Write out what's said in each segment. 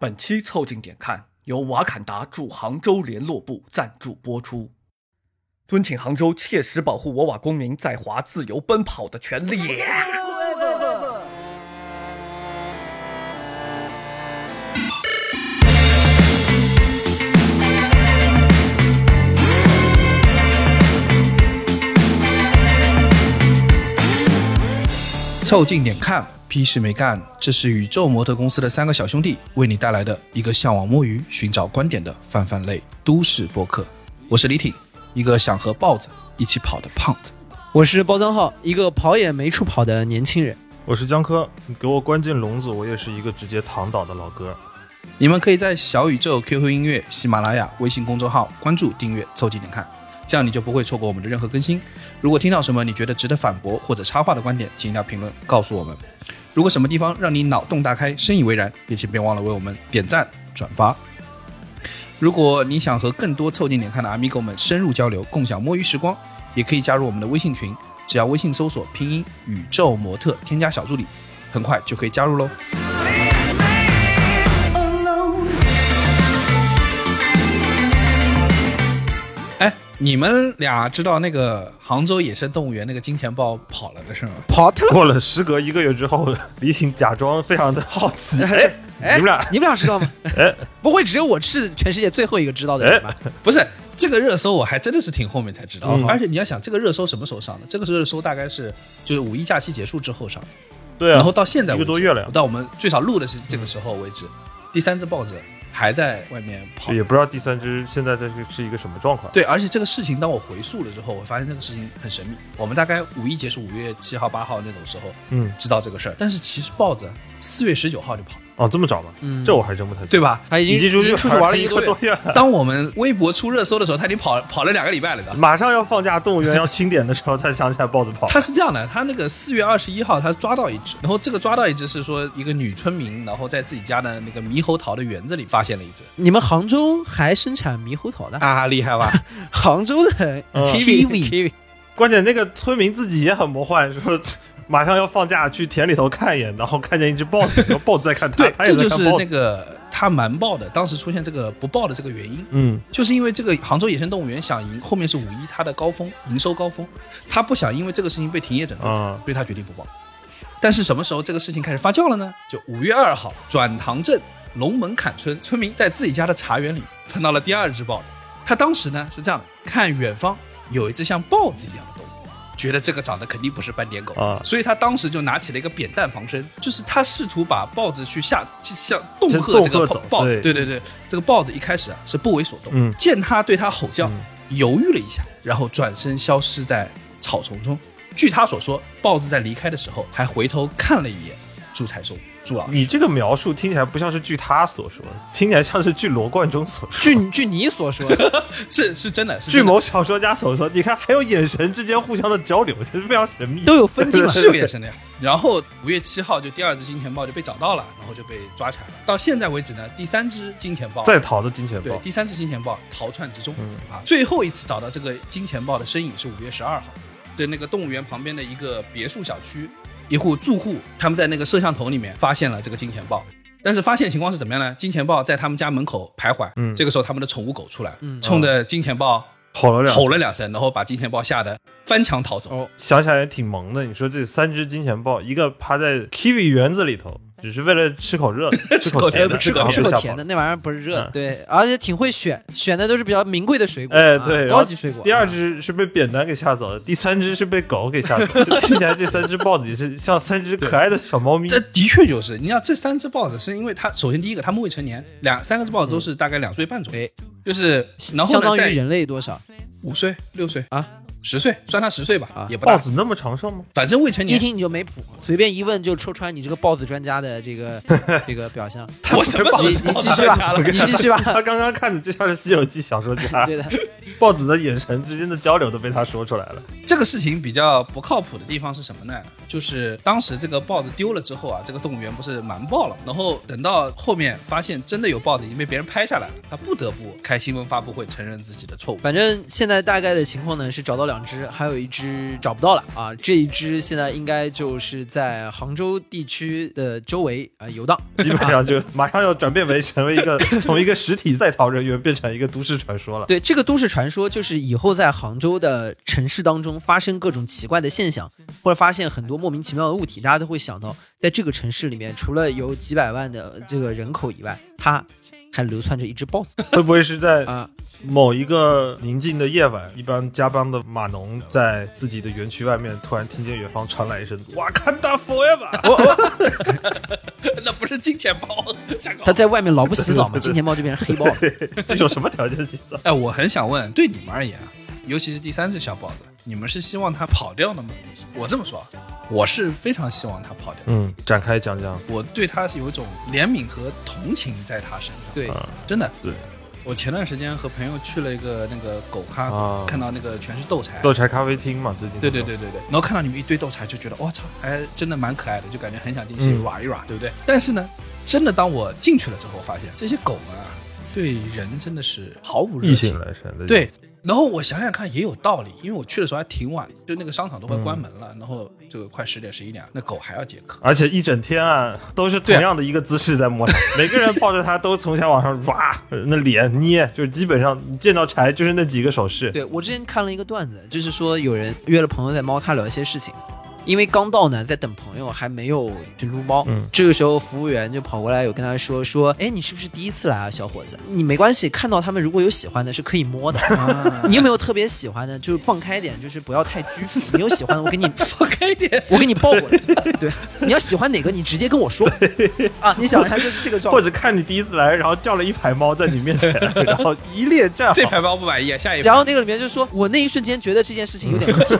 本期凑近点看由瓦坎达驻杭州联络部赞助播出，敦请杭州切实保护我瓦公民在华自由奔跑的权利。凑近点看，屁事没干。这是宇宙模特公司的三个小兄弟为你带来的一个向往摸鱼、寻找观点的泛泛类都市播客。我是李挺，一个想和豹子一起跑的胖子。我是包张浩，一个跑也没处跑的年轻人。我是江科，你给我关进笼子，我也是一个直接躺倒的老哥。你们可以在小宇宙、QQ 音乐、喜马拉雅、微信公众号关注、订阅、凑近点看。这样你就不会错过我们的任何更新。如果听到什么你觉得值得反驳或者插话的观点，请一定要评论告诉我们。如果什么地方让你脑洞大开、深以为然，也请别忘了为我们点赞转发。如果你想和更多凑近点看的阿米狗们深入交流，共享摸鱼时光，也可以加入我们的微信群，只要微信搜索拼音宇宙模特，添加小助理，很快就可以加入喽。你们俩知道那个杭州野生动物园那个金钱豹跑了的是吗？跑特了。过了时隔一个月之后，李挺假装非常的好奇。哎，哎，你们俩你们俩知道吗？哎，不会只有我是全世界最后一个知道的人吧？不是这个热搜，我还真的是挺后面才知道。嗯而且你要想，这个热搜什么时候上的？这个热搜大概是就是五一假期结束之后上的，对啊，然后到现在一个多月了呀到我们最少录的是这个时候为止，第三只豹子还在外面跑。也不知道第三只现在这是是一个什么状况。对，而且这个事情，当我回溯了之后，我发现这个事情很神秘。我们大概五一结束，五月七号、八号那种时候嗯，知道这个事儿，但是其实豹子四月十九号就跑了，哦，这么早吗？嗯这我还真不太对吧？他已经已经出去经出去玩了一一个多月。了。当我们微博出热搜的时候，他已经跑跑了两个礼拜了的。马上要放假，动物园要清点的时候，才想起来豹子跑。他是这样的，他那个四月二十一号，他抓到一只，然后这个抓到一只是说一个女村民，然后在自己家的那个猕猴桃的园子里发现了一只你们杭州还生产猕猴桃的？啊，厉害吧？杭州的嗯 kiwi kiwi 关键那个村民自己也很魔幻，说马上要放假，去田里头看一眼，然后看见一只豹子，然后豹子在看他，对，这就是。那个他瞒报的，当时出现这个不报的这个原因。嗯，就是因为这个杭州野生动物园想赢，后面是五一它的高峰营收高峰，他不想因为这个事情被停业整顿，啊所以他决定不报。但是什么时候这个事情开始发酵了呢？就五月二号，转塘镇龙门坎村村民在自己家的茶园里碰到了第二只豹子。他当时呢是这样的，看远方有一只像豹子一样觉得这个长得肯定不是斑点狗啊所以他当时就拿起了一个扁担防身，就是他试图把豹子去吓，去像恫吓这个豹子。对对对对，这个豹子一开始啊是不为所动，嗯见他对他吼叫，嗯犹豫了一下，然后转身消失在草丛中。据他所说，豹子在离开的时候还回头看了一眼朱才松朱老师。你这个描述听起来不像是据他所说，听起来像是据罗贯中所说。据据你所说，是是真的，是据某小说家所说，你看还有眼神之间互相的交流，就是非常神秘。都有分镜了。是有眼神的呀。然后五月七号，就第二只金钱豹就被找到了，然后就被抓起来了。到现在为止呢，第三只金钱豹在逃的金钱豹，对第三只金钱豹逃窜之中、嗯啊。最后一次找到这个金钱豹的身影是五月十二号，对那个动物园旁边的一个别墅小区，一户住户他们在那个摄像头里面发现了这个金钱豹。但是发现情况是怎么样呢？金钱豹在他们家门口徘徊，嗯这个时候他们的宠物狗出来了，嗯冲着金钱豹吼了两吼了两声，然后把金钱豹吓得翻墙逃走。哦，想起来也挺萌的。你说这三只金钱豹，一个趴在 kiwi 园子里头，只是为了吃口热 的，吃口甜的，吃口甜的那玩意儿不是热的，嗯对，而且挺会选，选的都是比较名贵的水果，啊哎对，高级水果。第二啊只是被扁担给吓走的，第三只是被狗给吓走 听起来这三只豹子也是像三只可爱的小猫咪。这的确就是，你看这三只豹子是因为它首先第一个它们未成年，两三个只豹子都是大概两岁半左右，就是然后相当于人类多少？五岁六岁啊十岁，算他十岁吧，啊也不大豹，子那么长寿吗？反正未成年一。听你就没谱，随便一问就戳穿你这个豹子专家的这个 这个表象。我什么时候你你继续吧你继续吧。他刚刚看的就像是《西游记》小说家，对的，豹子的眼神之间的交流都被他说出来了。这个事情比较不靠谱的地方是什么呢？就是当时这个豹子丢了之后啊，这个动物园不是瞒报了，然后等到后面发现真的有豹子已经被别人拍下来了，他不得不开新闻发布会承认自己的错误。反正现在大概的情况呢是找到两只，还有一只找不到了啊。这一只现在应该就是在杭州地区的周围啊、游荡。基本上就马上要转变为成为一个 从一个实体在逃人员变成一个都市传说了。对这个都市传说，就是以后在杭州的城市当中发生各种奇怪的现象，或者发现很多莫名其妙的物体，大家都会想到，在这个城市里面，除了有几百万的这个人口以外，它还流窜着一只豹子 会不会是在啊。某一个宁静的夜晚，一帮加班的码农在自己的园区外面，突然听见远方传来一声“瓦坎达 forever”，那不是金钱豹，瞎搞它在外面老不洗澡嘛，金钱豹就变成黑豹了。这有什么条件洗澡？哎，我很想问，对你们而言啊，尤其是第三只小豹子，你们是希望他跑掉的吗？我这么说啊，我是非常希望他跑掉。嗯，展开讲讲。我对他是有一种怜悯和同情在他身上。对，啊真的。对，我前段时间和朋友去了一个那个狗咖，啊看到那个全是斗柴。豆柴咖啡厅嘛，最近对对对对对，然后看到你们一堆斗柴，就觉得我操，还真的蛮可爱的，就感觉很想进去嗯玩一玩，对不对？但是呢，真的当我进去了之后，发现这些狗啊，对人真的是毫无热异情性。来生，对，然后我想想看也有道理，因为我去的时候还挺晚，就那个商场都快关门了，然后这个快十点十一点，那狗还要解渴。而且一整天啊，都是同样的一个姿势在摸它，每个人抱着它都从下往上抓，那脸捏，就是基本上你见到柴就是那几个手势。对我之前看了一个段子，就是说有人约了朋友在猫咖聊一些事情，因为刚到呢，在等朋友，还没有去撸猫。嗯这个时候服务员就跑过来有跟他说说，哎，你是不是第一次来啊，小伙子？你没关系，看到他们如果有喜欢的，是可以摸的。啊你有没有特别喜欢的？就放开点，就是不要太拘束。你有喜欢的，我给你放开一点，我给你抱过来。对，你要喜欢哪个，你直接跟我说啊。你想一下，就是这个状态。或者看你第一次来，然后叫了一排猫在你面前，然后一列站好这排猫不满意，下一排然后那个里面就说，我那一瞬间觉得这件事情有点问题。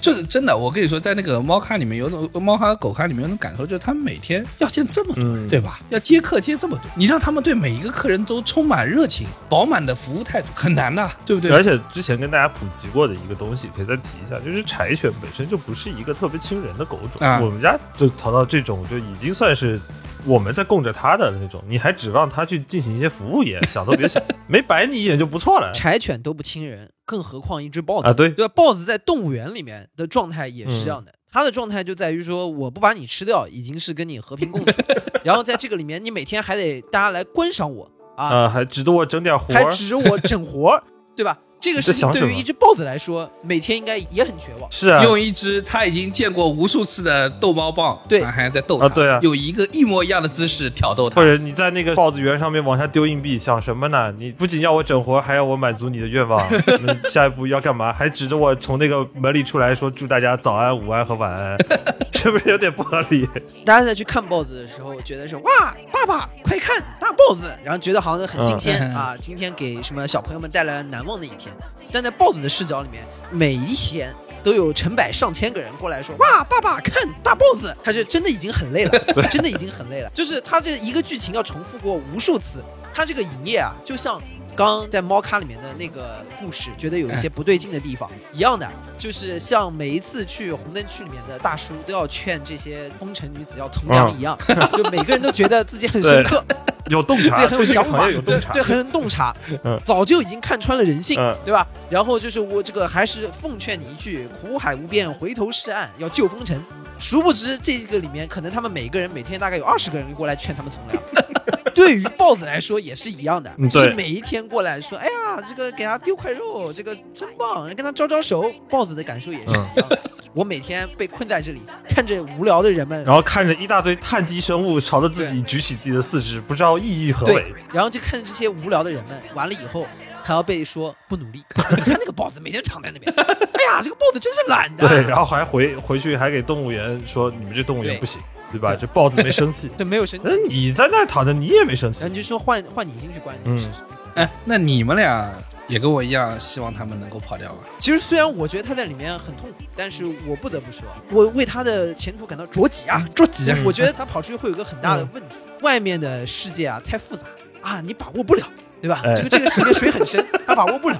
就是真的。我跟你说，在那个猫咖里面有种猫咖和狗咖里面有种感受，就是他们每天要见这么多，嗯对吧？要接客接这么多，你让他们对每一个客人都充满热情、饱满的服务态度，很难的，对不对？而且之前跟大家普及过的一个东西，可以再提一下，就是柴犬本身就不是一个特别亲人的狗种，啊我们家就淘到这种就已经算是。我们在供着他的那种，你还指望他去进行一些服务业，想都别想，没白你一眼就不错了柴犬都不亲人，更何况一只豹子啊！对，对吧？豹子在动物园里面的状态也是这样的，它的状态就在于说，我不把你吃掉，已经是跟你和平共处。然后在这个里面，你每天还得大家来观赏我啊，啊，还指着我整点活还儿，指着我整活儿，对吧？这个事情对于一只豹子来说，每天应该也很绝望。是啊，用一只他已经见过无数次的逗猫棒，对他还在逗它，啊对啊有一个一模一样的姿势挑逗它或，者你在那个豹子园上面往下丢硬币，想什么呢？你不仅要我整活，还要我满足你的愿望。那下一步要干嘛？还指着我从那个门里出来说祝大家早安、午安和晚安，是不是有点不合理？大家在去看豹子的时候，觉得是哇，爸爸快看大豹子，然后觉得好像很新鲜、嗯啊，今天给什么小朋友们带来了难忘的一天。但在豹子的视角里面，每一天都有成百上千个人过来说哇，爸爸看大豹子，他是真的已经很累了，真的已经很累了。就是他这一个剧情要重复过无数次，他这个营业啊，就像。刚刚在猫咖里面的那个故事，觉得有一些不对劲的地方，一样的，就是像每一次去红灯区里面的大叔都要劝这些风尘女子要从良一样，就每个人都觉得自己很深刻，有洞察，自己很有想法，有洞察。对，很有洞察嗯，早就已经看穿了人性，嗯对吧？然后就是我这个还是奉劝你一句：苦海无边，回头是岸，要救风尘。殊不知这个里面可能他们每个人每天大概有二十个人过来劝他们从良。对于豹子来说也是一样的，是每一天过来说，哎呀，这个给他丢块肉，这个真棒，跟他招招手。豹子的感受也是一样的。我每天被困在这里，看着无聊的人们，然后看着一大堆碳基生物朝着自己举起自己的四肢，不知道意义何为对。，然后就看着这些无聊的人们，完了以后还要被说不努力。你看那个豹子每天躺在那边，哎呀，这个豹子真是懒的。对，然后还回回去还给动物园说你们这动物园不行，对吧？这豹子没生气。对没有生气那，你在那儿躺着，你也没生气然后。你就说换换你进去关你嗯试试。哎，那你们俩也跟我一样，希望他们能够跑掉吧？其实虽然我觉得他在里面很痛苦，但是我不得不说，我为他的前途感到着急啊！着急啊我觉得他跑出去会有个很大的问题，外面的世界啊太复杂啊，你把握不了，对吧？哎这个这个世界水很深，他把握不了。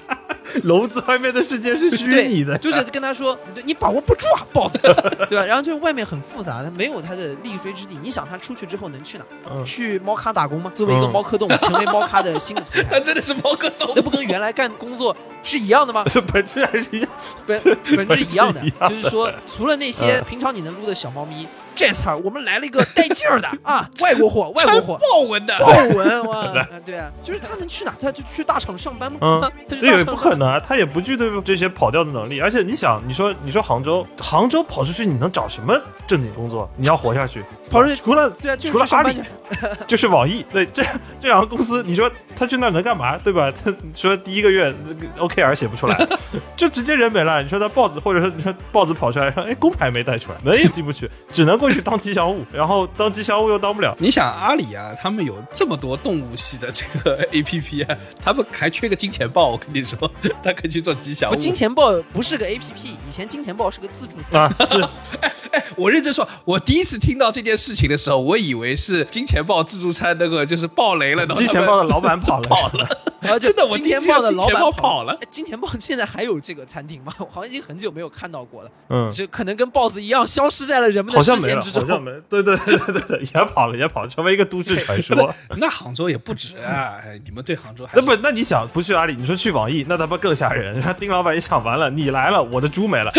笼子外面的世界是虚拟的，就是 跟他说，你把握不住啊，豹子，对吧？然后就是外面很复杂，他没有他的立锥之地。你想他出去之后能去哪？嗯去猫咖打工吗？作为一个嗯猫科动物，成为猫咖的新的头他牌，真的是猫科动物那不跟原来干工作是一样的吗？这本质还是一样。本本质一样的就是说，除了那些嗯平常你能撸的小猫咪，这次儿我们来了一个带劲儿的啊，外国货，外国货。豹纹的，豹纹哇，啊对啊，就是他能去哪？他就去大厂上班吗？嗯啊他去这也大厂上不可能啊，他也不具备这些跑调的能力。而且你想，你说你说杭州，杭州跑出去你能找什么正经工作？你要活下去，跑出去除了除了阿里。就是网易，对这这两个公司，你说他去那儿能干嘛？对吧？他说第一个月那个 OKR 写不出来，就直接人没了。你说他豹子，或者说你说豹子跑出来说，哎，工牌没带出来，门也进不去，只能过去当吉祥物，然后当吉祥物又当不了。你想阿里啊，他们有这么多动物系的这个 A P P 啊，他们还缺个金钱豹，我跟你说，他可以去做吉祥，物。金钱豹不是个 A P P，以前金钱豹是个自助餐。啊，这哎，我认真说，我第一次听到这件事情的时候，我以为是金钱豹自助餐那个就是爆雷了，金钱豹的老板跑了，跑了。啊真的我金钱豹的老第一次金钱豹板跑了哎金钱豹现在还有这个餐厅吗？我好像已经很久没有看到过了，嗯，就可能跟豹子一样消失在了人们的视线之中。好像没，对对对对对对，也跑了，也跑了，成为一个都市传说。那杭州也不止啊，哎你们对杭州还那不，那你想不去阿里，你说去网易，那他妈更吓人。丁老板一想，完了，你来了，我的猪没了，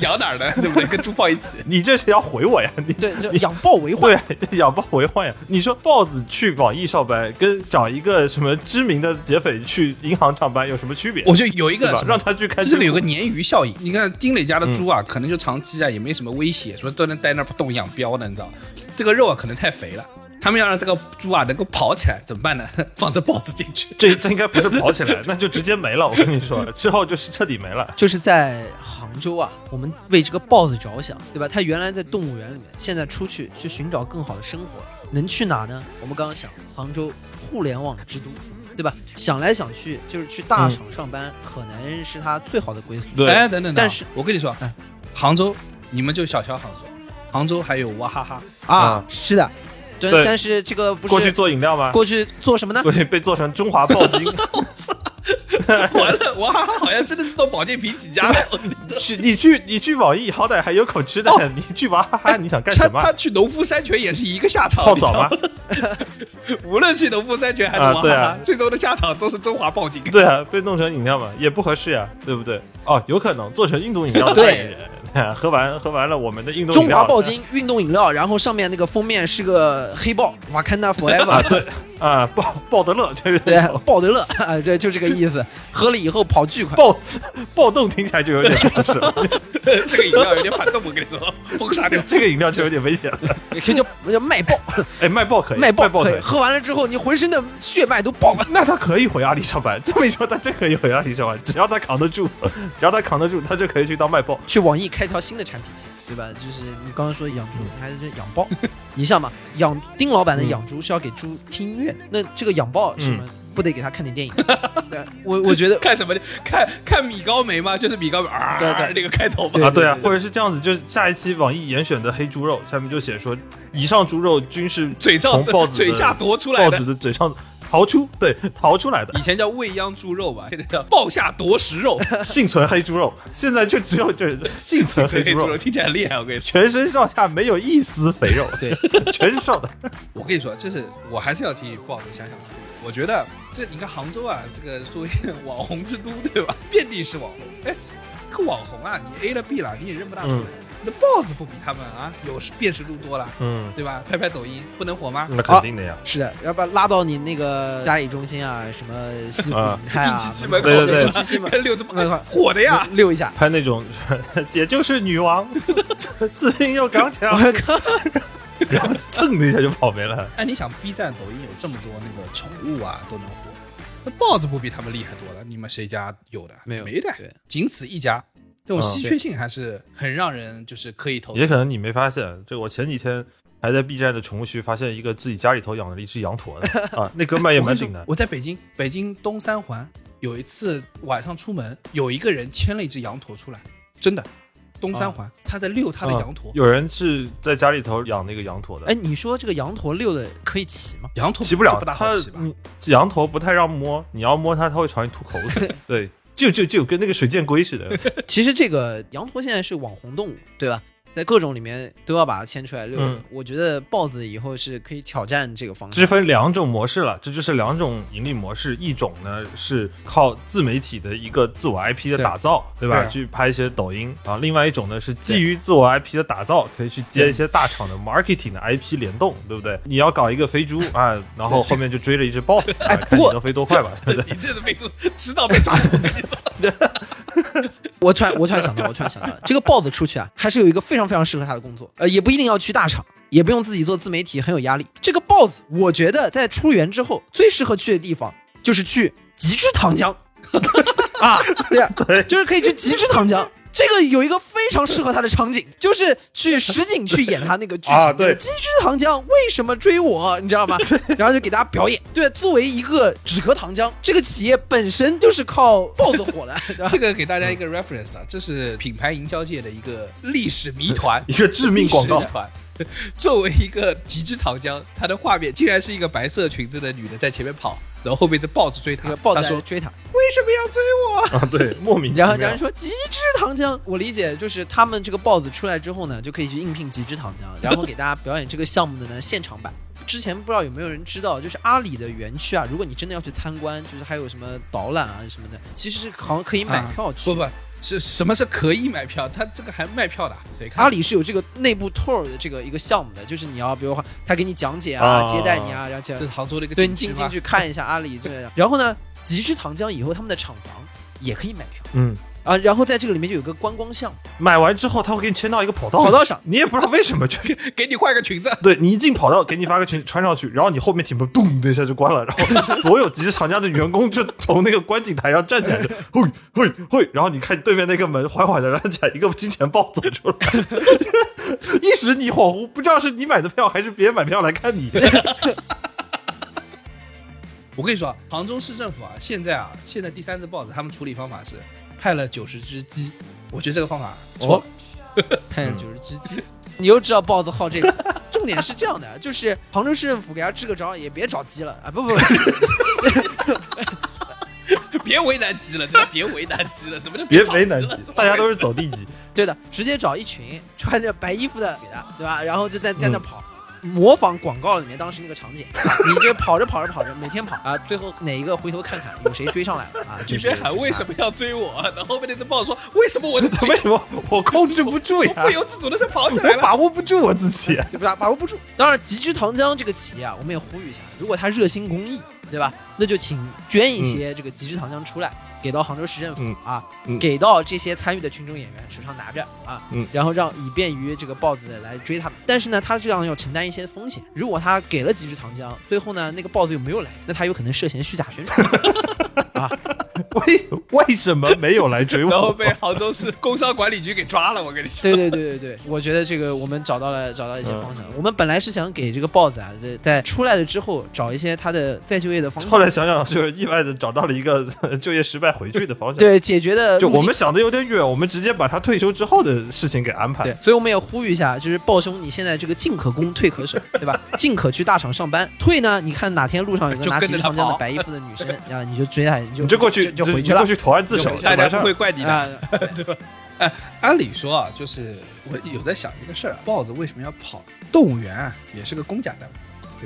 养哪儿呢，对不对？跟猪放一起。你这是要毁我呀？你对，就养豹为患。对，养豹为患呀！你说豹子去网易上班，跟找一个什么知名的劫匪去银行上班有什么区别？我就有一个让他去开这个有个鲶鱼效应。你看丁磊家的猪啊，可能就长期啊，也没什么威胁，说都能待那儿不动养膘的，你知道？这个肉啊，可能太肥了。他们要让这个猪啊能够跑起来，怎么办呢？放只豹子进去。这这应该不是跑起来，那就直接没了。我跟你说，之后就是彻底没了。就是在杭州啊，我们为这个豹子着想，对吧？它原来在动物园里面，现在出去去寻找更好的生活，能去哪呢？我们刚刚想，杭州互联网之都，对吧？想来想去，就是去大厂上班，可能是他最好的归宿。对哎，等等等，但是我跟你说，哎杭州，你们就小瞧杭州，杭州还有娃哈哈，啊啊，是的，对，但是这个不是过去做饮料吗？过去做什么呢？过去被做成中华豹精。完了，娃哈哈好像真的是做保健品起家的。去你去你去网易，好歹还有口吃的。你去娃哈哈，你想干什么他？去农夫山泉也是一个下场，泡澡吗？无论去农夫山泉还是娃哈哈啊对啊，最终的下场都是中华报警。对啊，被弄成饮料嘛，也不合适呀，对不对？哦，有可能做成运动饮料对代言人，喝完喝完了我们的运动中饮料华暴精运动饮料，然后上面那个封面是个黑豹，Wakanda Forever，啊，对啊，鲍鲍德勒就是对那种，鲍德勒，啊，对，就这个意思。喝了以后跑巨快，暴暴 动听起来就有点不合适，这个饮料有点反动，我跟你说，封杀掉。这个饮料就有点危险了。也可以叫叫卖爆，哎，卖爆可以，卖爆可以。爆可以。喝完了之后，你浑身的血脉都爆了。那他可以回阿里上班，这么一说，他真可以回阿里上班，只要他扛得住，只要他扛得住，他就可以去当卖爆。去网易开条新的产品线，对吧？就是你刚刚说养猪，还是养豹。你想嘛，养丁老板的养猪是要给猪听音乐，那这个养豹什么？不得给他看点电影？对，我我觉得 看什么？看看米高梅吗？就是米高梅啊，对对那个开头对嘛。啊，对啊，或者是这样子，就是下一期网易严选的黑猪肉，下面就写说，以上猪肉均是嘴上从豹子嘴下夺出来的豹子。的嘴上逃出，对，逃出来的以前叫未央猪肉吧，现在叫豹下夺食肉。幸存黑猪肉，现在就只有这幸存黑猪肉，听起来很厉害，我跟你说。全身上下没有一丝肥肉，对，全是瘦的。我跟你说，就是我还是要替豹子想想。我觉得这你看杭州啊，这个作为网红之都，对吧？遍地是网红。哎，这个网红啊，你 A 了 B 了，你也认不大出来。嗯那豹子不比他们啊，有辨识度多了，嗯，对吧？拍拍抖音不能火吗？那肯定的呀。是的，要不然拉到你那个嘉里中心啊，什么西湖啊云泰啊，一七七门口，对对对一七七门跟六只那块火的呀。溜一下。拍那种 姐就是女王，自信又刚强，我靠，然后蹭的一下就跑没了。哎，你想 B 站、抖音有这么多那个宠物啊，都能火，那豹子不比他们厉害多了？你们谁家有的？没有没的，仅此一家。这种嗯稀缺性还是很让人就是可以投。也可能你没发现，这我前几天还在 B 站的宠物区发现一个自己家里头养了一只羊驼的 啊，那哥们也蛮顶的。我在北京，北京东三环有一次晚上出门，有一个人牵了一只羊驼出来，真的，东三环、他在遛他的羊驼，啊有人是在家里头养那个羊驼的，哎，你说这个羊驼遛的可以骑吗？羊驼骑不了不大好骑吧？羊驼不太让摸，你要摸它，它会朝你吐口水。对，就就就跟那个水箭龟似的。其实这个羊驼现在是网红动物，对吧？在各种里面都要把它牵出来遛。嗯我觉得豹子以后是可以挑战这个方这是。分两种模式了，这就是两种盈利模式。一种呢是靠自媒体的一个自我 IP 的打造，对吧？对去拍一些抖音啊。另外一种呢是基于自我 IP 的打造，可以去接一些大厂的 marketing 的 IP 联动，对不对？你要搞一个飞猪啊，然后后面就追着一只豹子，啊看你不能飞多快吧？对不对？你这个被猪迟早被抓住，我跟你说。我突然我突然想到，我突然想到，这个豹子出去啊，还是有一个非常非常适合他的工作。呃，也不一定要去大厂，也不用自己做自媒体，很有压力。这个 boss，，我觉得在出园之后最适合去的地方就是去极致糖浆 啊，对呀、对就是可以去极致糖浆。这个有一个非常适合他的场景，就是去实景去演他那个剧情。啊对极致糖浆为什么追我？你知道吗？然后就给大家表演。对，作为一个止咳糖浆，这个企业本身就是靠豹子火的，对吧？这个给大家一个 reference 啊，这是品牌营销界的一个历史谜团，一个致命广告团。作为一个极致糖浆，它的画面竟然是一个白色裙子的女的在前面跑，然后后面的豹子追她那个。豹子说追他，为什么要追我？啊，对，莫名其妙然后然后。说极致糖浆，我理解就是他们这个豹子出来之后呢，就可以去应聘极致糖浆，然后给大家表演这个项目的呢现场版。之前不知道有没有人知道，就是阿里的园区啊，如果你真的要去参观，就是还有什么导览啊什么的，其实是好像可以买啊票去。不不，是什么是可以买票？他这个还卖票的，谁看？阿里是有这个内部 tour 的这个一个项目的，就是你要比如说他给你讲解啊，啊接待你啊，然后讲这是杭州的一个对进进去看一下阿里这个。然后呢，极致糖浆以后他们的厂房也可以买票嗯，啊，然后在这个里面就有个观光项，买完之后他会给你签到一个跑道上，跑道上你也不知道为什么，就 给你换个裙子。对你一进跑道，给你发个裙穿上去，然后你后面铁门咚的一下就关了，然后所有集市厂家的员工就从那个观景台上站起来，就嘿嘿嘿，然后你看对面那个门缓缓的让起来，一个金钱豹走出来，一时你恍惚，不知道是你买的票还是别人买票来看你。我跟你说啊，杭州市政府啊，现在啊，现在第三次豹子，他们处理方法是派了九十只鸡，我觉得这个方法不错。派了九十只鸡，你又知道豹子好这个。重点是这样的，就是杭州市政府给他支个招，也别找鸡了啊！不不不，别为难鸡了，真的别为难鸡了，怎么就别为难鸡了？大家都是走地鸡，对的，直接找一群穿着白衣服的给他，对吧？然后就在在那跑。模仿广告里面当时那个场景，啊 你这跑着跑着跑着，每天跑啊，最后哪一个回头看看有谁追上来了啊？就你是别喊为什么要追我，然后被那只豹子说为什么我 的腿为什么我控制不住呀不？由自主的就跑起来了？把握不住我自己。对吧？把握不住。当然，极致糖浆这个企业啊，我们也呼吁一下，如果他热心公益，对吧？那就请捐一些这个极致糖浆出来，给到杭州市政府、嗯啊，嗯给到这些参与的群众演员手上拿着啊，嗯然后让以便于这个豹子来追他们。但是呢，他这样要承担一些风险。如果他给了极致糖浆，最后呢那个豹子又没有来，那他有可能涉嫌虚假宣传啊。为为什么没有来追我？然后被杭州市工商管理局给抓了，我跟你说。对对对对对，我觉得这个我们找到了找到一些方向。我们本来是想给这个豹子啊，这在出来了之后找一些他的再就业的方向。后来想想，就是意外的找到了一个 就业失败回去的方向。，对解决的就我们想的有点远，我们直接把他退休之后的事情给安排。对，所以我们也呼吁一下，就是豹兄，你现在这个进可攻，退可守，对吧？进可去大厂上班，退呢，你看哪天路上有个拿极致糖浆跟着他跑的白衣服的女生，啊，你就追她，你就你就过去就就回去了你过去投案自首，大家不会怪你的。啊。按理说啊，就是我有在想一个事儿，豹子为什么要跑？动物园啊也是个公家单位，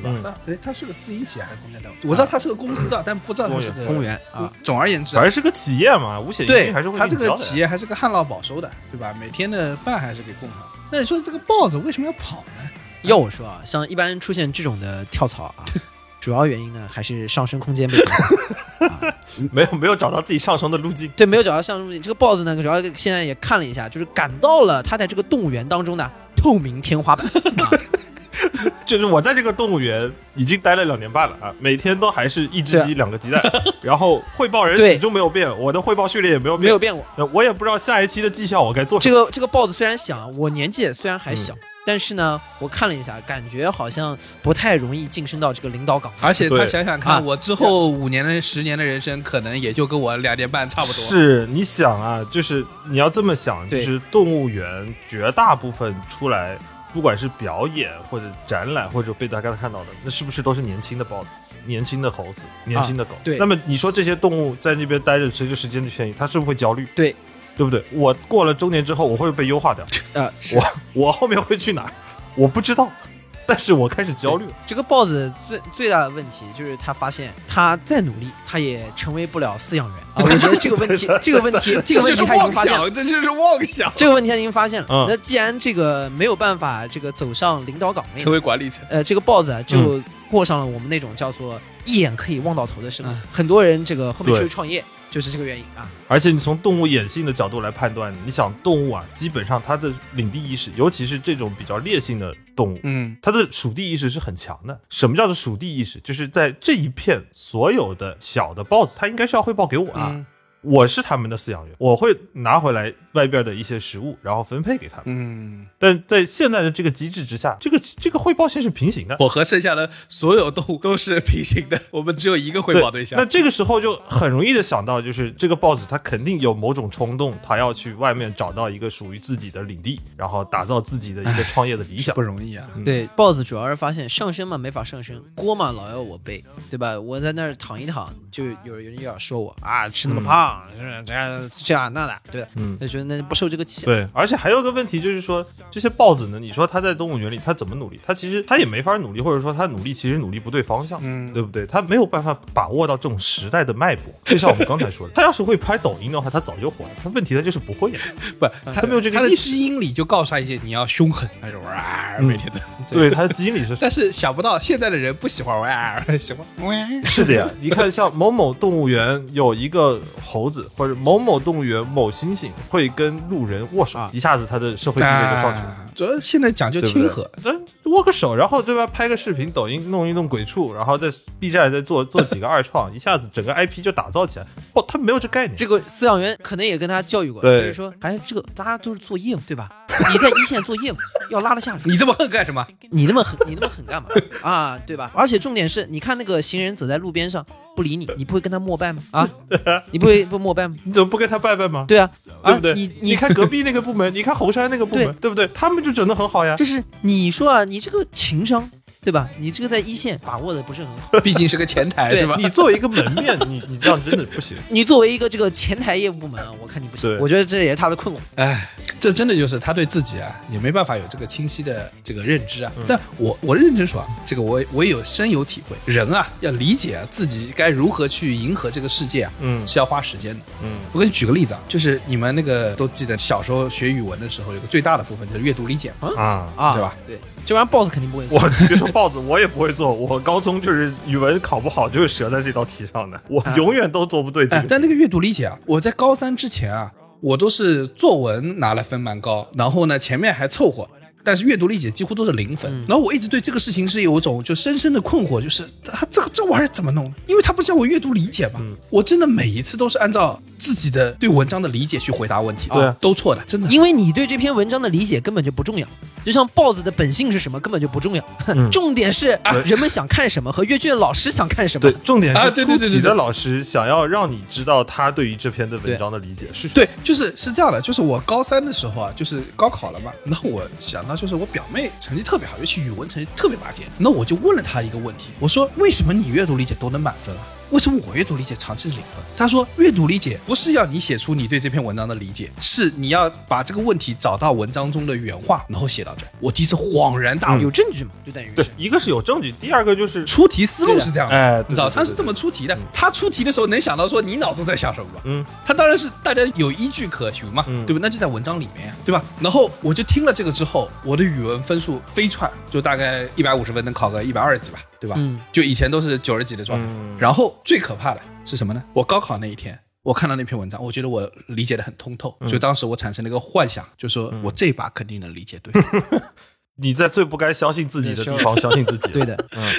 对吧？哎，它是个私营企业还是公家单位？我知道它是个公司啊，但不知道它是个公务员啊。总而言之啊反，正是个企业嘛，五险一对金还是会它这个企业还是个旱涝保收的，对吧？每天的饭还是给供上。那你说这个豹子为什么要跑呢？要我说啊，像一般出现这种的跳槽啊，主要原因呢还是上升空间被堵死啊。没有没有找到自己上升的路径。对，没有找到上升路径。这个豹子呢，主要现在也看了一下，就是赶到了他在这个动物园当中的透明天花板。啊 就是我在这个动物园已经待了两年半了啊，每天都还是一只鸡两个鸡蛋，然后汇报人始终没有变，我的汇报序列也没有变，没有变过。呃我也不知道下一期的绩效我该做什么。这个这个豹子虽然小，我年纪也虽然还小，嗯但是呢，我看了一下，感觉好像不太容易晋升到这个领导岗位。而且他想想看，我之后五年的、十年的人生，可能也就跟我两年半差不多。是你想啊，就是你要这么想，就是动物园绝大部分出来不管是表演或者展览，或者被大家看到的，那是不是都是年轻的豹子、年轻的猴子、年轻的狗？对那么你说这些动物在那边待着，随着时间的迁移，它是不是会焦虑？对，对不对？我过了周年之后，我会被优化掉。呃，我我后面会去哪儿？我不知道，但是我开始焦虑了。这个豹子最最大的问题就是他发现他再努力，他也成为不了饲养员啊。我觉得这个问题，这个问题，这个问题他已经发现了。这就是妄想，这个问题他已经发现了。嗯那既然这个没有办法这个走上领导岗位成，为管理层。呃，这个豹子啊就过上了我们那种叫做一眼可以望到头的生活。很多人这个后面出去创业就是这个原因啊。而且你从动物野性的角度来判断，你想动物啊，基本上它的领地意识，尤其是这种比较烈性的动物，嗯，它的属地意识是很强的。什么叫做属地意识？就是在这一片所有的小的豹子，它应该是要汇报给我啊。嗯我是他们的饲养员，我会拿回来外边的一些食物，然后分配给他们。嗯，但在现在的这个机制之下，这个这个汇报线是平行的。我和剩下的所有动物都是平行的，我们只有一个汇报对象。那这个时候就很容易的想到，就是这个豹子它肯定有某种冲动，它要去外面找到一个属于自己的领地，然后打造自己的一个创业的理想不。容易啊。对，豹子主要是发现上升嘛没法上升，锅嘛老要我背，对吧？我在那儿躺一躺，就有人又要说我啊，吃那么胖，是这样这样那的，对的，嗯就觉得那不受这个气。对，而且还有个问题就是说，这些豹子呢，你说它在动物园里它怎么努力？它其实它也没法努力，或者说它努力其实努力不对方向，嗯对不对？它没有办法把握到这种时代的脉搏。就像我们刚才说的，它要是会拍抖音的话，它早就火了。它问题它就是不会呀。不，它没有这个它的基因里就告诉他一些你要凶狠，那种哇，每天的。对，它的基因里是 但是想不到现在的人不喜欢哇，喜欢哇。是的呀，你看，像某某动物园有一个猴子，或者某某动物园某猩猩会跟路人握手，啊一下子他的社会地位就上去了。啊主要现在讲究亲和，？咱握个手，然后对吧？拍个视频，抖音弄一弄鬼畜，然后在 B 站再做 做几个二创，一下子整个 IP 就打造起来。哦，他没有这概念。这个饲养员可能也跟他教育过，对就是说，哎，这个大家都是做业务，对吧？你在一线做业务，要拉得下脸。你这么恨干什么？你那么狠，你那么狠干嘛啊？对吧？而且重点是，你看那个行人走在路边上不理你，你不会跟他膜拜吗？啊，你不会不膜拜吗？你怎么不跟他拜拜吗？对啊，啊对不对？你你看隔壁那个部门，你看红山那个部门，对不对？他们就整的很好呀。就是你说啊，你这个情商，对吧？你这个在一线把握的不是很好。毕竟是个前台对是吧？你作为一个门面，你你这样真的不行。你作为一个这个前台业务部门啊，我看你不行。我觉得这也是他的困惑。哎，这真的就是他对自己啊也没办法有这个清晰的这个认知啊。但我我认真说啊，这个我我也有深有体会。人啊要理解啊自己该如何去迎合这个世界啊，嗯是要花时间的。嗯我给你举个例子啊，就是你们那个都记得小时候学语文的时候，有个最大的部分就是阅读理解嘛，啊。啊，对吧？对，这玩意儿 boss 肯定不会做。我你别说豹子，我也不会做。我高中就是语文考不好，就是折在这道题上的，我永远都做不对这哎，个。在那个阅读理解啊，我在高三之前啊，我都是作文拿了分蛮高，然后呢前面还凑合。但是阅读理解几乎都是零分，然后我一直对这个事情是有一种就深深的困惑，就是他这个这玩意儿怎么弄？因为他不是叫我阅读理解嘛，我真的每一次都是按照自己的对文章的理解去回答问题，对啊。都错的，真的。因为你对这篇文章的理解根本就不重要，就像豹子的本性是什么根本就不重要，嗯。重点是啊人们想看什么和阅卷老师想看什么。对。，重点啊是对对对对对。出题的老师想要让你知道他对于这篇的文章的理解是什么。对，就是是这样的，就是我高三的时候啊，就是高考了嘛，然后我想到就是我表妹成绩特别好，尤其语文成绩特别拔尖，那我就问了她一个问题，我说为什么你阅读理解都能满分？为什么我阅读理解长期是零分？他说阅读理解不是要你写出你对这篇文章的理解，是你要把这个问题找到文章中的原话，然后写到这儿。我第一次恍然大悟，有证据嘛，就等于是，对一个是有证据，第二个就是出题思路是这样的。哎，你知道他是这么出题的，他出题的时候能想到说你脑中在想什么吗？嗯，他当然是大家有依据可循嘛，嗯对吧？那就在文章里面呀，对吧？然后我就听了这个之后，我的语文分数飞窜，就大概一百五十分能考个一百二十几吧，对吧？嗯，就以前都是九十几的状态。嗯然后最可怕的是什么呢？我高考那一天。我看到那篇文章，我觉得我理解的很通透，嗯所以当时我产生了一个幻想，就说我这把肯定能理解对。你在最不该相信自己的地方相信自己。对的，嗯，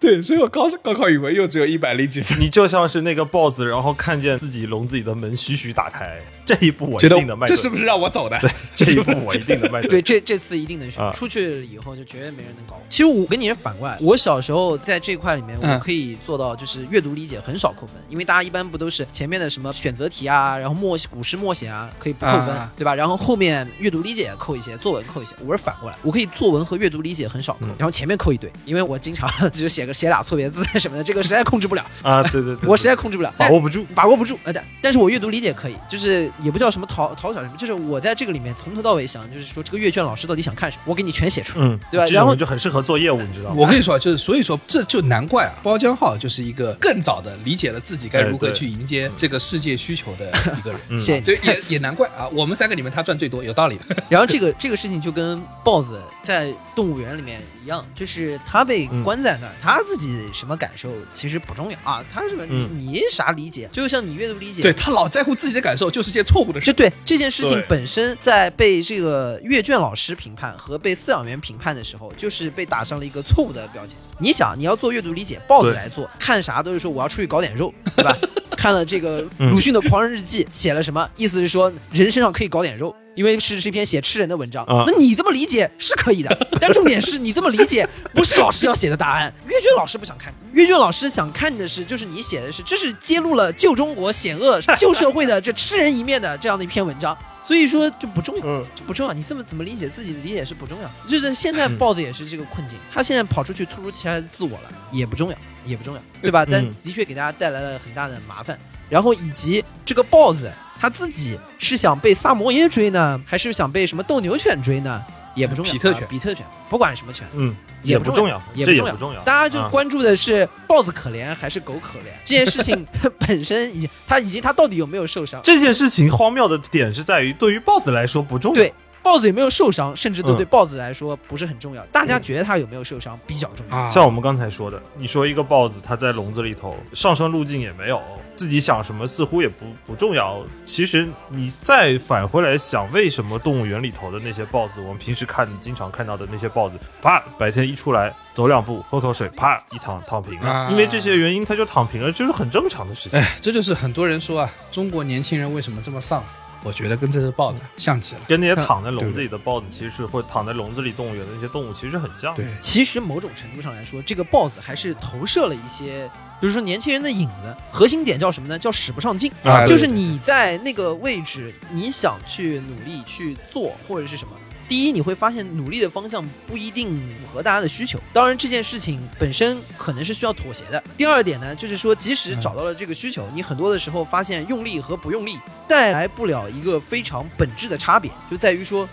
对，所以我高高考语文又只有一百零几分。你就像是那个豹子，然后看见自己笼子里的门徐徐打开，这一步我一定能迈准。这是不是让我走的？对这一步我一定能迈准。对，这这次一定能学。啊出去以后就绝对没人能搞我。其实我跟你是反过来，我小时候在这块里面，嗯我可以做到就是阅读理解很少扣分，因为大家一般不都是前面的什么选择题啊，然后默古诗默写啊，可以不扣分，啊对吧？然后后面阅读理解扣一些，作文扣一些。我是反过来，我可以作文和阅读理解很少扣，嗯然后前面扣一堆，因为我经常 就写个写俩错别字什么的，这个实在控制不了，啊，对对对，我实在控制不了。把握不住。把握不住，呃，但但是我阅读理解可以，就是也不叫什么讨讨巧什么，就是我在这个里面从头到尾想，就是说这个阅卷老师到底想看什么，我给你全写出来。嗯，对吧然后就很适合做业务，你知道吗？我跟你说，就是所以说，这就难怪啊，包浆浩就是一个更早的理解了自己该如何去迎接这个世界需求的 一个人。嗯谢谢你。就也也难怪啊，我们三个里面他赚最多，有道理的。然后这个这个事情就跟豹子在动物园里面一样，就是他被嗯关在那儿，他自己什么感受其实不重要啊，他什么你嗯你啥理解，就像你阅读理解，对他老在乎自己的感受，就是件错误的事。这对这件事情本身，在被这个阅卷老师评判和被饲养员评判的时候，就是被打上了一个错误的标签。你想，你要做阅读理解，豹子对来做，看啥都是说我要出去搞点肉，对吧？看了这个嗯鲁迅的《狂人日记》，写了什么？意思是说人身上可以搞点肉。因为是是一篇写吃人的文章，啊那你这么理解是可以的，但重点是你这么理解不是老师要写的答案，阅卷老师不想看，阅卷老师想看的是，就是你写的是，这是揭露了旧中国险恶旧社会的这吃人一面的这样的一篇文章，所以说就不重要，嗯，就不重要。你这么怎么理解自己的理解是不重要，就是现在豹子也是这个困境，他现在跑出去突如其来的自我了，也不重要，也不重要，对吧？但嗯的确给大家带来了很大的麻烦，然后以及这个豹子他自己是想被萨摩耶追呢，还是想被什么斗牛犬追呢？也不重要，比特犬啊比特犬，不管什么犬，嗯，也不重要，也不重要重要。大家就啊关注的是豹子可怜还是狗可怜这件事情 本身，以它以及它到底有没有受伤。这件事情荒谬的点是在于，对于豹子来说不重要。对豹子有没有受伤，甚至都嗯对豹子来说不是很重要。大家觉得它有没有受伤比较重要。啊像我们刚才说的，你说一个豹子它在笼子里头上升路径也没有，自己想什么似乎也不不重要。其实你再返回来想，为什么动物园里头的那些豹子，我们平时看经常看到的那些豹子，啪白天一出来走两步喝口水，啪一躺躺平了，啊因为这些原因它就躺平了，这是很正常的事情。哎，这就是很多人说啊，中国年轻人为什么这么丧？我觉得跟这只豹子像极了。跟那些躺在笼子里的豹子，其实是或躺在笼子里动物园的那些动物，其实很像。对，其实某种程度上来说，这个豹子还是投射了一些，比如说年轻人的影子。核心点叫什么呢？叫使不上劲。啊就是你在那个位置，你想去努力去做或者是什么。第一，你会发现努力的方向不一定符合大家的需求。当然，这件事情本身可能是需要妥协的。第二点呢，就是说，即使找到了这个需求，你很多的时候发现用力和不用力带来不了一个非常本质的差别，就在于说，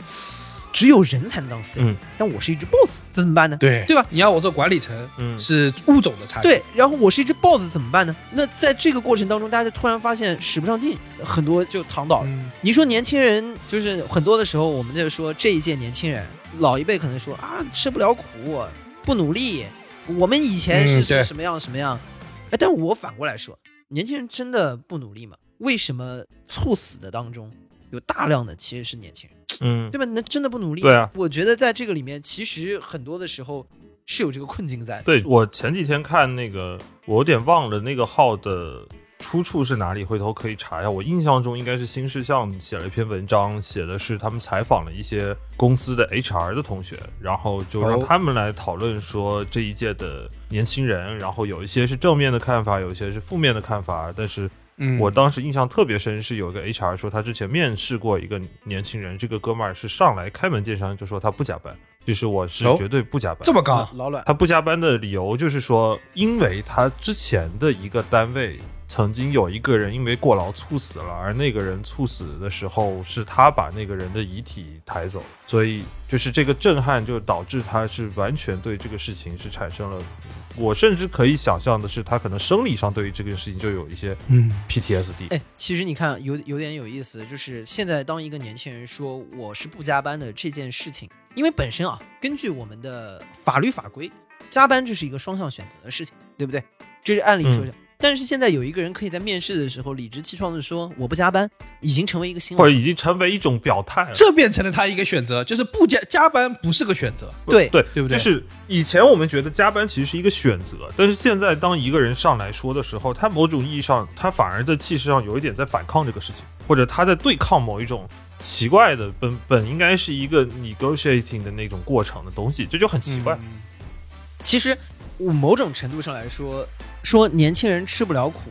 只有人才能当司令，嗯但我是一只豹子，这怎么办呢？对对吧？你要我做管理层，嗯，是物种的差异。对，然后我是一只豹子怎么办呢？那在这个过程当中，大家就突然发现使不上劲，很多就躺倒了。嗯，你说年轻人就是很多的时候，我们就说这一届年轻人，老一辈可能说啊吃不了苦，不努力。我们以前是嗯是什么样什么样，哎，但我反过来说，年轻人真的不努力吗？为什么猝死的当中有大量的其实是年轻人，嗯，对吧？那真的不努力？对啊，我觉得在这个里面，其实很多的时候是有这个困境在的。对我前几天看那个，我有点忘了那个号的出处是哪里，回头可以查一下。我印象中应该是新事项写了一篇文章，写的是他们采访了一些公司的 HR 的同学，然后就让哦他们来讨论说这一届的年轻人，然后有一些是正面的看法，有一些是负面的看法，但是嗯我当时印象特别深，是有一个 HR 说他之前面试过一个年轻人，这个哥们儿是上来开门见山就说他不加班，就是我是哦绝对不加班。这么高，老卵，他不加班的理由就是说，因为他之前的一个单位曾经有一个人因为过劳猝死了，而那个人猝死的时候是他把那个人的遗体抬走，所以就是这个震撼就导致他是完全对这个事情是产生了，我甚至可以想象的是，他可能生理上对于这个事情就有一些嗯 PTSD。哎，其实你看，有有点有意思，就是现在当一个年轻人说我是不加班的这件事情，因为本身啊，根据我们的法律法规，加班这是一个双向选择的事情，对不对？就是按理说是，但是现在有一个人可以在面试的时候理直气壮的说我不加班，已经成为一个新闻。或者已经成为一种表态了。这变成了他一个选择，就是不加加班不是个选择。对对对不对就是以前我们觉得加班其实是一个选择，但是现在当一个人上来说的时候，他某种意义上，他反而在气势上有一点在反抗这个事情，或者他在对抗某一种奇怪的本本应该是一个 negotiating 的那种过程的东西，这就很奇怪。嗯其实我某种程度上来说，说年轻人吃不了苦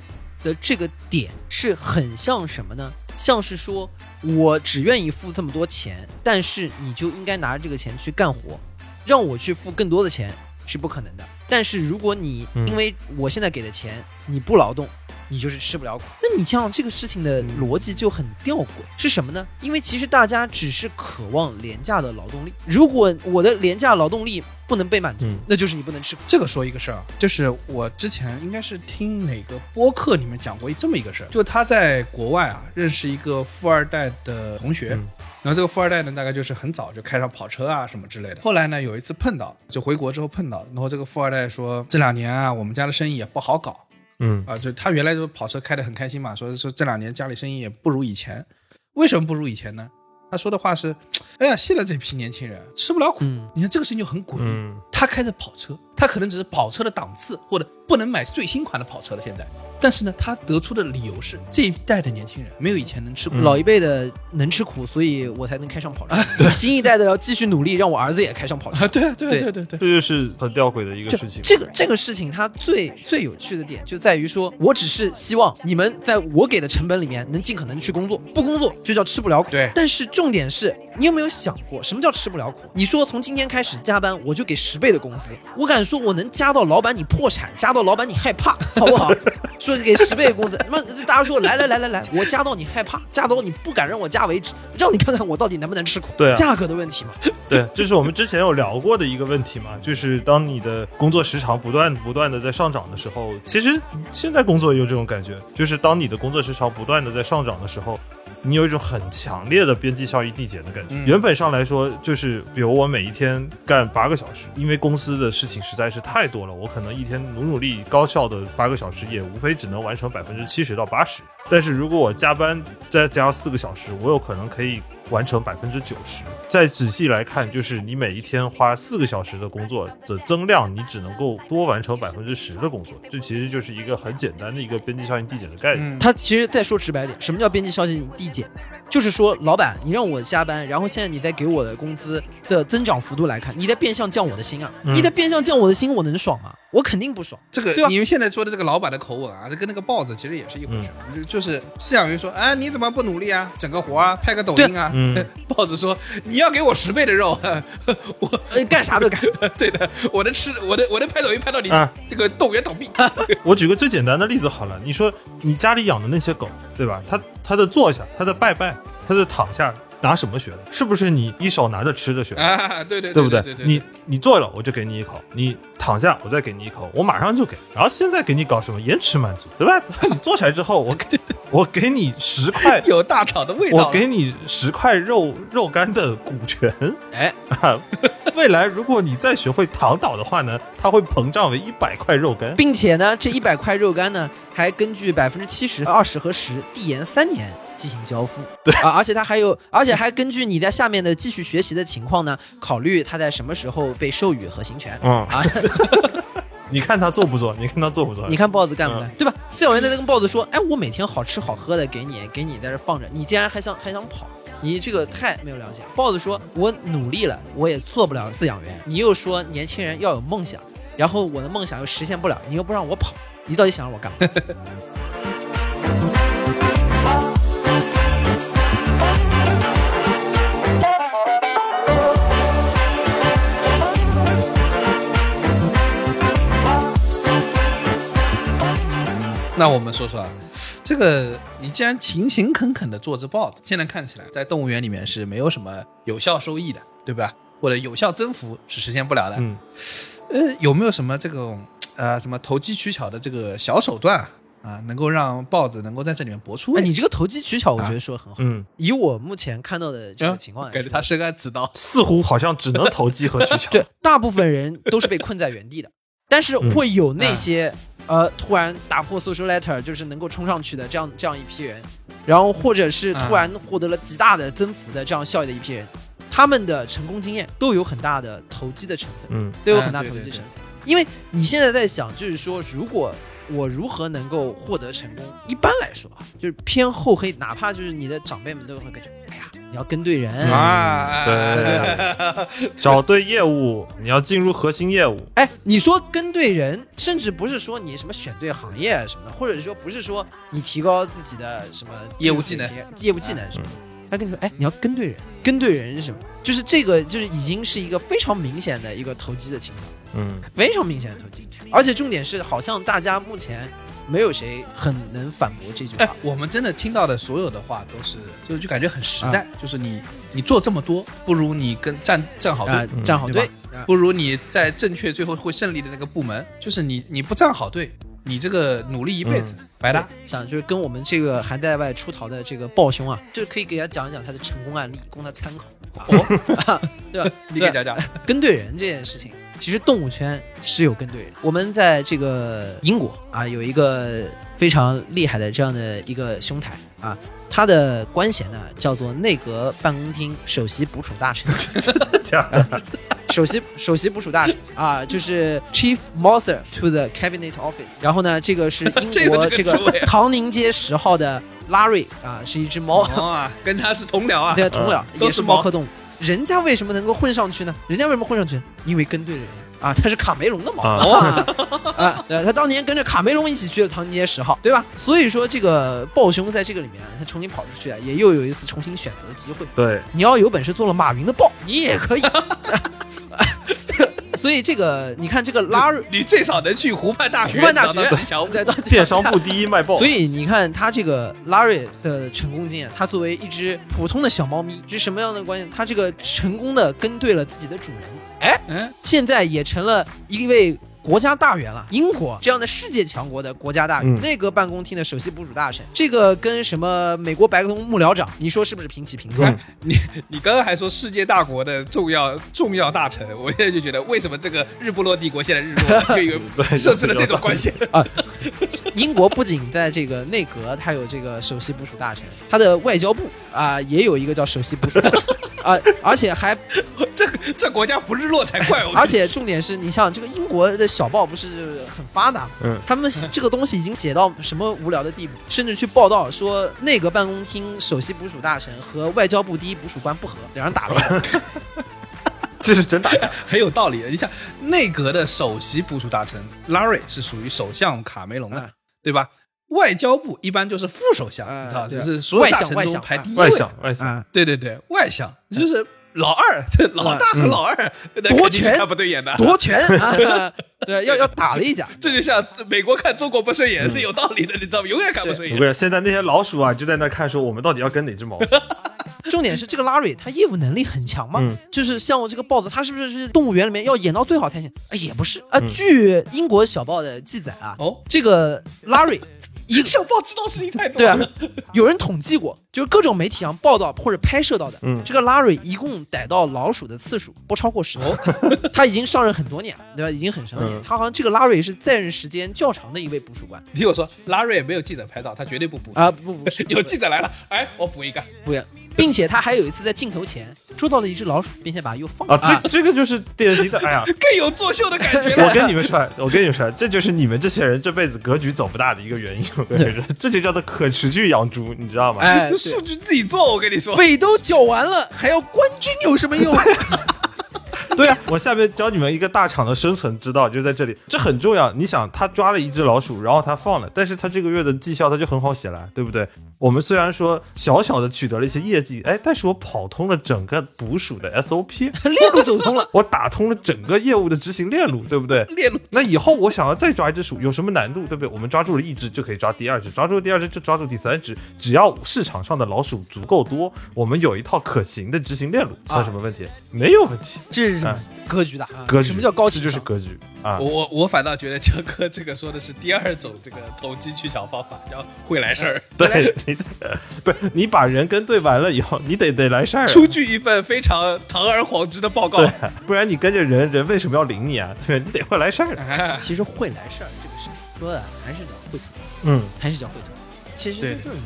的这个点是很像什么呢？像是说我只愿意付这么多钱，但是你就应该拿着这个钱去干活，让我去付更多的钱是不可能的。但是如果你嗯因为我现在给的钱你不劳动，你就是吃不了苦。那你像这个事情的逻辑就很吊诡，是什么呢？因为其实大家只是渴望廉价的劳动力，如果我的廉价劳动力不能被满足，嗯那就是你不能吃苦。这个说一个事儿啊，就是我之前应该是听哪个播客里面讲过这么一个事儿，就他在国外啊认识一个富二代的同学，嗯然后这个富二代呢大概就是很早就开上跑车啊什么之类的。后来呢有一次碰到，就回国之后碰到，然后这个富二代说这两年啊我们家的生意也不好搞嗯啊，就他原来就跑车开得很开心嘛，说说这两年家里生意也不如以前，为什么不如以前呢？他说的话是，哎呀，现在这批年轻人吃不了苦，嗯你看这个事情就很诡异。嗯他开着跑车，他可能只是跑车的档次，或者不能买最新款的跑车了。现在，但是呢，他得出的理由是这一代的年轻人没有以前能吃苦。嗯老一辈的能吃苦，所以我才能开上跑车。新一代的要继续努力，让我儿子也开上跑车。啊，对啊，对啊，对对对对，这就是很吊诡的一个事情。这个这个事情，它最最有趣的点就在于说，我只是希望你们在我给的成本里面能尽可能去工作，不工作就叫吃不了苦。对但是重点是你有没有想过，什么叫吃不了苦？你说从今天开始加班，我就给十倍的工资，我敢说我能加到老板你破产，加到老板你害怕，好不好？说给十倍工资，那么大家说来来来来来，我加到你害怕，加到你不敢让我加为止，让你看看我到底能不能吃苦。对啊价格的问题嘛。对，这是我们之前有聊过的一个问题嘛，就是当你的工作时长不断不断的在上涨的时候，其实现在工作也有这种感觉，就是当你的工作时长不断的在上涨的时候。你有一种很强烈的边际效益递减的感觉。嗯原本上来说，就是比如我每一天干八个小时，因为公司的事情实在是太多了，我可能一天努努力高效的八个小时，也无非只能完成百分之七十到八十。但是如果我加班再加四个小时，我有可能可以完成百分之九十。再仔细来看，就是你每一天花四个小时的工作的增量，你只能够多完成百分之十的工作。这其实就是一个很简单的一个边际效应递减的概念。嗯，他其实再说直白点，什么叫边际效应递减？就是说，老板，你让我加班，然后现在你再给我的工资的增长幅度来看，你在变相降我的薪啊！嗯你在变相降我的薪，我能爽吗？我肯定不爽。这个你们现在说的这个老板的口吻啊，这跟那个豹子其实也是一回事，嗯就就是饲养员说，啊，你怎么不努力啊，整个活啊，拍个抖音啊。嗯，豹子说，你要给我十倍的肉，我呃，干啥都干。对的，我能吃，我能我能拍抖音拍到你啊这个动物园倒闭。我举个最简单的例子好了，你说你家里养的那些狗，对吧？它它的坐下，它的拜拜，它的躺下，拿什么学的？是不是你一手拿着吃的学的？啊，对对对不对对？你你坐了，我就给你一口；你躺下，我再给你一口，我马上就给。然后现在给你搞什么延迟满足，对吧？你坐起来之后，我给我给你十块，有大厂的味道。我给你十块肉肉干的股权。哎，啊，未来如果你再学会躺倒的话呢，它会膨胀为一百块肉干。并且呢，这一百块肉干呢，还根据百分之七十、二十和十递延三年进行交付。对啊，而且他还有，而且还根据你在下面的继续学习的情况呢，考虑他在什么时候被授予核心权。嗯，啊，你看他做不做？你看他做不做？你看豹子干不嗯干，对吧？饲养员在那跟豹子说：“哎，我每天好吃好喝的给你，给你在这放着，你竟然还想还想跑，你这个太没有良心。”豹子说：“我努力了，我也做不了饲养员。你又说年轻人要有梦想，然后我的梦想又实现不了，你又不让我跑，你到底想让我干嘛？” 那我们说说啊，这个你既然勤勤恳恳的做只豹子，现在看起来在动物园里面是没有什么有效收益的，对吧？或者有效增幅是实现不了的。嗯，呃，有没有什么这种呃什么投机取巧的这个小手段啊啊，能够让豹子能够在这里面搏出哎，位？你这个投机取巧，我觉得说得很好。嗯，以我目前看到的这种情况来说，感觉他深谙此道。似乎好像只能投机和取巧。对大部分人都是被困在原地的，但是会有那些呃突然打破 social letter，就是能够冲上去的这样这样一批人，然后或者是突然获得了极大的增幅的这样效益的一批人，他们的成功经验都有很大的投机的成分，嗯都有很大投机成分。因为你现在在想，就是说，如果我如何能够获得成功？一般来说啊，就是偏厚黑，哪怕就是你的长辈们都会感觉，你要跟对人啊，对 找对业务，你要进入核心业务，哎，你说跟对人，甚至不是说你什么选对行业什么的，或者说不是说你提高自己的什么业务技能业务技能什么的。他跟你说，哎，你要跟对人，跟对人是什么？就是这个，就是已经是一个非常明显的一个投机的倾向，嗯，非常明显的投机。而且重点是，好像大家目前没有谁很能反驳这句哎话。，我们真的听到的所有的话都是，就就感觉很实啊在，就是你你做这么多，不如你跟站站好啊队，，嗯站好队对，不如你在正确最后会胜利的那个部门，就是你你不站好队，你这个努力一辈子白搭。想就是跟我们这个还在外出逃的这个暴兄啊，就是可以给他讲一讲他的成功案例，供他参考。哦，对吧？你给讲讲，跟对人这件事情，其实动物圈是有跟对人。我们在这个英国啊，有一个非常厉害的这样的一个兄台啊，他的官衔呢叫做内阁办公厅首席捕鼠大臣。真的假的，首席首席捕鼠大臣啊，就是 Chief Mouser to the Cabinet Office。然后呢，这个是英国 这个唐宁街十号的拉瑞啊，是一只猫，哦啊，跟他是同僚啊，对，同僚也是猫科动物。人家为什么能够混上去呢？人家为什么混上去？因为跟对人啊，他是卡梅隆的毛啊啊啊！他当年跟着卡梅隆一起去了唐尼街十号，对吧？所以说这个暴兄在这个里面，他重新跑出去啊，也又有一次重新选择的机会。对，你要有本事做了马云的豹，你也可以。所以这个，你看这个拉瑞，你最少能去湖畔大学，湖畔大学 电商部第一卖爆，所以你看他这个拉瑞的成功经验，他作为一只普通的小猫咪，是什么样的关系？他这个成功的跟对了自己的主人，哎，嗯，现在也成了一位国家大员了。英国这样的世界强国的国家大员，嗯内阁办公厅的首席部署大臣，这个跟什么美国白宫幕僚长，你说是不是平起平坐？嗯你刚刚还说世界大国的重要重要大臣，我现在就觉得为什么这个日不落帝国现在日落，就因为设置了这种关系啊。英国不仅在这个内阁，它有这个首席部署大臣，它的外交部啊、也有一个叫首席部署大臣啊、而且还这 个这国家不日落才怪！而且重点是你像这个英国的小报不是很发达，嗯他们这个东西已经写到什么无聊的地步，甚至去报道说内阁办公厅首席捕鼠大臣和外交部第一捕鼠官不和，两人打了 架。这是真打架，很有道理的。你像内阁的首席捕鼠大臣拉瑞是属于首相卡梅隆的，嗯对吧？外交部一般就是副首相，哎你知道，就是所有大臣中外相外相排第一外位。向外向，啊，对对对，外相就是老二，这老大和老二夺权肯定是看不对眼的。夺权啊，对，要要打了一架。这就像美国看中国不顺眼是有道理的，你知道吗？永远看不顺眼。不是现在那些老鼠啊，就在那看说我们到底要跟哪只猫？重点是这个拉瑞他业务能力很强嘛，嗯就是像我这个豹子，他是不是是动物园里面要演到最好才行？哎，也不是啊。嗯据英国小报的记载啊，哦，这个拉瑞一小报知道事情太多对啊。，有人统计过，就是各种媒体上报道或者拍摄到的，嗯这个拉瑞一共逮到老鼠的次数不超过十次，他已经上任很多年了，对吧？已经很长年，嗯他好像这个拉瑞是在任时间较长的一位捕鼠官你听我说，拉瑞没有记者拍照，他绝对不捕。啊，不不是 有记者来了，哎，我补一个。不一样，并且他还有一次在镜头前捉到了一只老鼠，并且把它又放了啊，这这个就是典型的，哎呀。更有作秀的感觉我。跟你们说，我跟你们说，这就是你们这些人这辈子格局走不大的一个原因。我跟你说，这就叫做可持续养猪，你知道吗？哎，这数据自己做，我跟你说。尾都搅完了，还要冠军有什么用？对啊，我下面教你们一个大厂的生存之道，就在这里，这很重要。你想，他抓了一只老鼠，然后他放了，但是他这个月的绩效他就很好写了，对不对？我们虽然说小小的取得了一些业绩，哎，但是我跑通了整个捕鼠的 SOP，链路走通了，我打通了整个业务的执行链路，对不对？链路那以后我想要再抓一只鼠，有什么难度，对不对？我们抓住了一只，就可以抓第二只，抓住了第二只就抓住第三只。只要市场上的老鼠足够多，我们有一套可行的执行链路，算什么问题？没有问题。这是什么哎格局大？啊格局，什么叫高这就是格局啊我！我我反倒觉得江哥这个说的是第二种这个投机取巧方法，叫会来事儿。对，不是你把人跟对完了以后，你得得来事儿啊，出具一份非常堂而皇之的报告。不然你跟着人，人为什么要领你啊？对，你得会来事儿。哎其实会来事儿这个事情说的还是叫会投，嗯，还是叫会投。其实对就是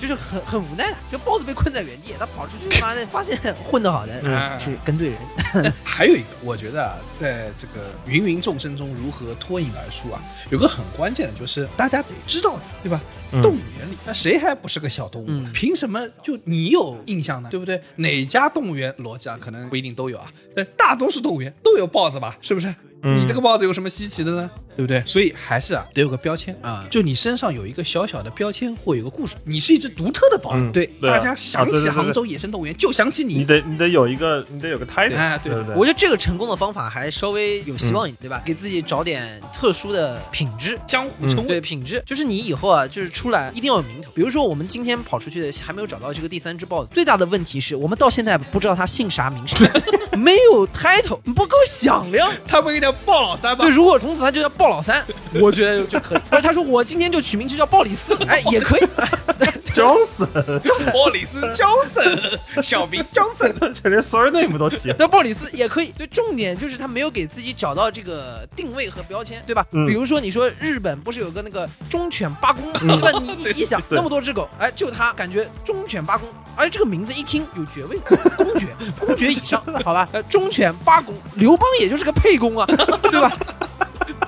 就是很很无奈的，就豹子被困在原地，他跑出去，妈的发现混得好的。嗯是跟对人，还有一个，我觉得啊，在这个芸芸众生中如何脱颖而出啊，有个很关键的就是大家得知道，对吧？嗯动物园里，那谁还不是个小动物？嗯凭什么就你有印象呢？对不对？哪家动物园逻辑啊，可能不一定都有啊，但大多数动物园都有豹子吧？是不是？嗯你这个豹子有什么稀奇的呢？对不对？所以还是啊，得有个标签啊就你身上有一个小小的标签或有个故事，你是一只独特的豹子。嗯对大家想起杭州野生动物园就想起你你。得你得有一个你得有个 title，哎对对对？我觉得这个成功的方法还稍微有希望一点，对吧？给自己找点特殊的品质。江湖称谓，对品质，就是你以后啊，就是出来一定要有名头。比如说我们今天跑出去的还没有找到这个第三只豹子，最大的问题是我们到现在不知道它姓啥名啥，没有 title，不够响亮。他不应该叫豹老三吗对，？如果从此他就叫鲍老三，我觉得就可以。而他说我今天就取名就叫鲍里斯，哎，也可以。Johnson，鲍里斯 Johnson，小名 Johnson。这连 surname 都起。那鲍里斯也可以。对，重点就是他没有给自己找到这个定位和标签，对吧？嗯比如说你说日本不是有个那个忠犬八公吗？那你一想对那么多只狗，哎，就他感觉忠犬八公，哎，这个名字一听有爵位，公爵，公爵以上，好吧？呃，忠犬八公，刘邦也就是个沛公啊，对吧？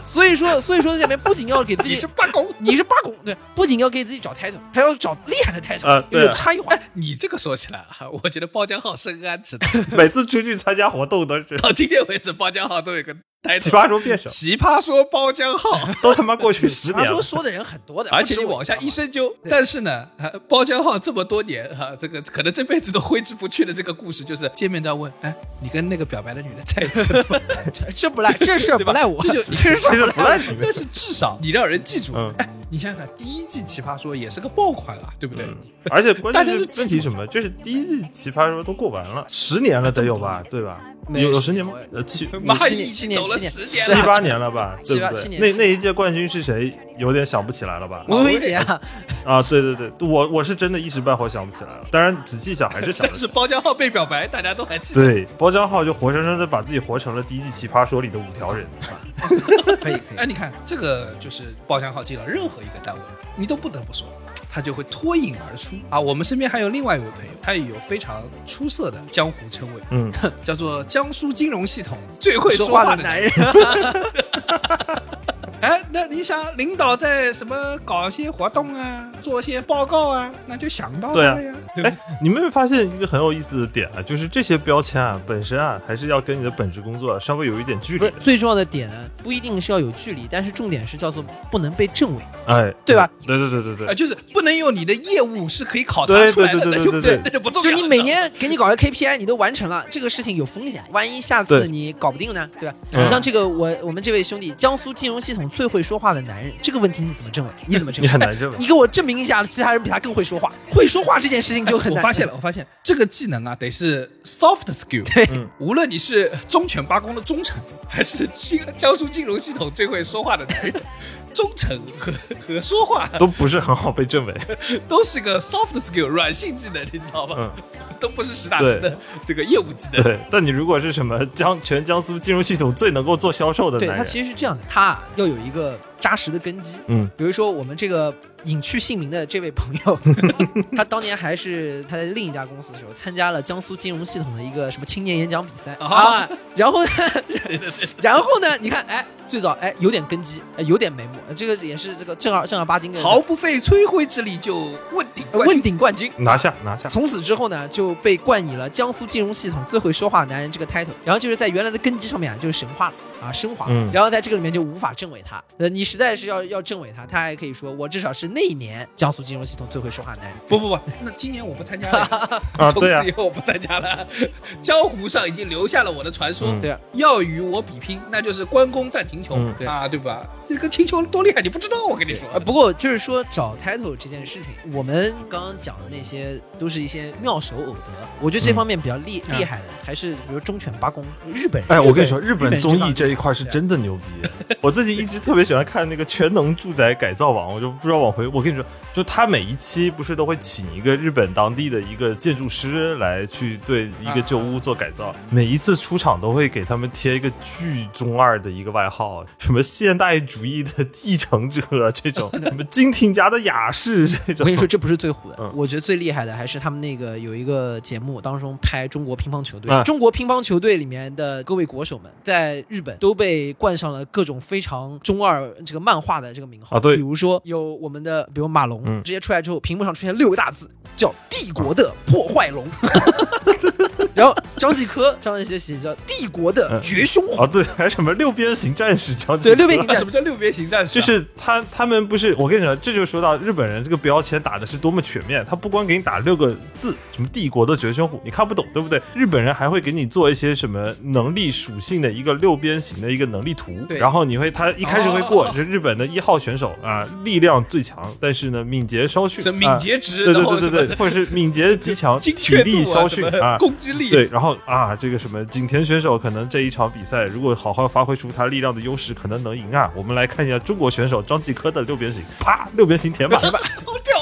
所以说，所以说这里面不仅要给自己 你是八公，你是八公，对，不仅要给自己找 title，还要找厉害的 title，、呃对啊有差异化。你这个说起来啊，我觉得包浆浩深谙此道。每次出去参加活动都是到今天为止，包浆浩都有个台奇葩说辩手，奇葩说包浆号。都他妈过去 十他年了。说说的人很多的，而且你往下一深究，但是呢，啊包浆号这么多年哈、这个可能这辈子都挥之不去的这个故事，就是见面都要问，哎，你跟那个表白的女的在一起了吗？这不赖，这事儿不赖我，这就这事其实儿不赖你们但是至少你让人记住，嗯哎，你想想看，第一季奇葩说也是个爆款啊，对不对？嗯，而且关大键是家都记住问题什么？就是第一季奇葩说都过完了，十年了得有吧，对吧？没有有有十年吗？呃，七妈七已经走了年七年十年了，七八年了吧，七对不对？八七年那那一届冠军是谁？有点想不起来了吧？维维姐啊，啊，对对对，我我是真的一时半会想不起来了。当然仔细想还是想 但是包浆号被表白，大家都还记得。对，包浆浩就活生生的把自己活成了第一季奇葩说里的五条人。可以可以哎，你看这个就是包浆号进了任何一个单位，你都不得不说，他就会脱颖而出啊。我们身边还有另外一位朋友，他也有非常出色的江湖称谓，嗯，叫做江苏金融系统最会，说话的男人。人，哎，那你想领导在什么搞些活动啊，做些报告啊，那就想到了呀。哎，你们没有发现一个很有意思的点啊？就是这些标签啊，本身啊，还是要跟你的本职工作稍微有一点距离的。不是最重要的点呢，不一定是要有距离，但是重点是叫做不能被证伪，哎，对吧？对对对对对呃，就是不能用你的业务是可以考察出来的，对对对那就对对那就不重要。就你每年给你搞个 KPI，你都完成了，这个事情有风险，万一下次你搞不定呢，对吧？嗯你像这个我我们这位兄弟，江苏金融系统最会说话的男人，这个问题你怎么证伪？你怎么证 你伪？很难证伪你。给我证明一下，其他人比他更会说话。会说话这件事情就很难。我发现了，我发现这个技能啊，得是 soft skill。对嗯无论你是忠犬八公的忠臣，还是金江苏金融系统最会说话的男人，忠诚和和说话都不是很好被证伪，都是个 soft skill 软性技能，你知道吗？嗯，都不是实打实的这个业务技能。对。但你如果是什么江全江苏金融系统最能够做销售的对他，其实是这样的，他啊要有一个扎实的根基。嗯，比如说我们这个隐去姓名的这位朋友，他当年还是他在另一家公司的时候，参加了江苏金融系统的一个什么青年演讲比赛啊啊。然后呢，然后呢，你看，哎，最早哎有点根基，哎有点眉目，这个也是这个正儿正儿八经的毫不费吹灰之力就问鼎问鼎冠军。拿下拿下。从此之后呢，就被冠以了江苏金融系统最会说话的男人这个 title，然后就是在原来的根基上面啊，就是神话了啊，升华，嗯然后在这个里面就无法证伪他。呃，你实在是要要证伪他，他还可以说我至少是那一年江苏金融系统最会说话的男人。不不不，那今年我不参加了，啊，从此以，后我不参加了。江湖上已经留下了我的传说，嗯对啊，要与我比拼，那就是关公战秦琼、啊，对吧？这个秦琼多厉害，你不知道，我跟你说。呃，不过就是说找 title 这件事情，我们刚刚讲的那些都是一些妙手偶得。我觉得这方面比较厉、嗯厉害的，还是比如忠犬八公，日本人。哎，我跟你说，日日本综艺这一块是真的牛逼。我最近一直特别喜欢看那个《全能住宅改造王》，我就不知道往回。我跟你说，就他每一期不是都会请一个日本当地的一个建筑师来去对一个旧屋做改造，每一次出场都会给他们贴一个巨中二的一个外号，什么现代主主义的 继承者，这种什么金廷家的雅士 这种。我跟你说，这不是最虎的，嗯。我觉得最厉害的还是他们那个有一个节目，当中拍中国乒乓球队，嗯。中国乒乓球队里面的各位国手们，在日本都被冠上了各种非常中二这个漫画的这个名号。啊对。比如说有我们的，比如马龙，嗯。直接出来之后，屏幕上出现六个大字，叫“帝国的破坏龙”，然后张继科，张继科写叫“帝国的绝凶虎啊，对，还有什么六边形战士张”，继对，科六边形什么叫六边形战士啊？就是他他们不是，我跟你说，这就说到日本人这个标签打的是多么全面。他不光给你打六个字，什么帝国的绝凶虎，你看不懂，对不对？日本人还会给你做一些什么能力属性的一个六边形的一个能力图，然后你会他一开始会过，哦就是日本的一号选手啊，力量最强，但是呢敏捷稍逊，敏啊捷值，对对对对对，或者是敏捷极强，精体力稍逊啊，攻击力，对，然后啊，这个什么景田选手可能这一场比赛如果好好发挥出他力量的优势，可能能赢啊。我们来看一下中国选手张继科的六边形，啪，六边形填满。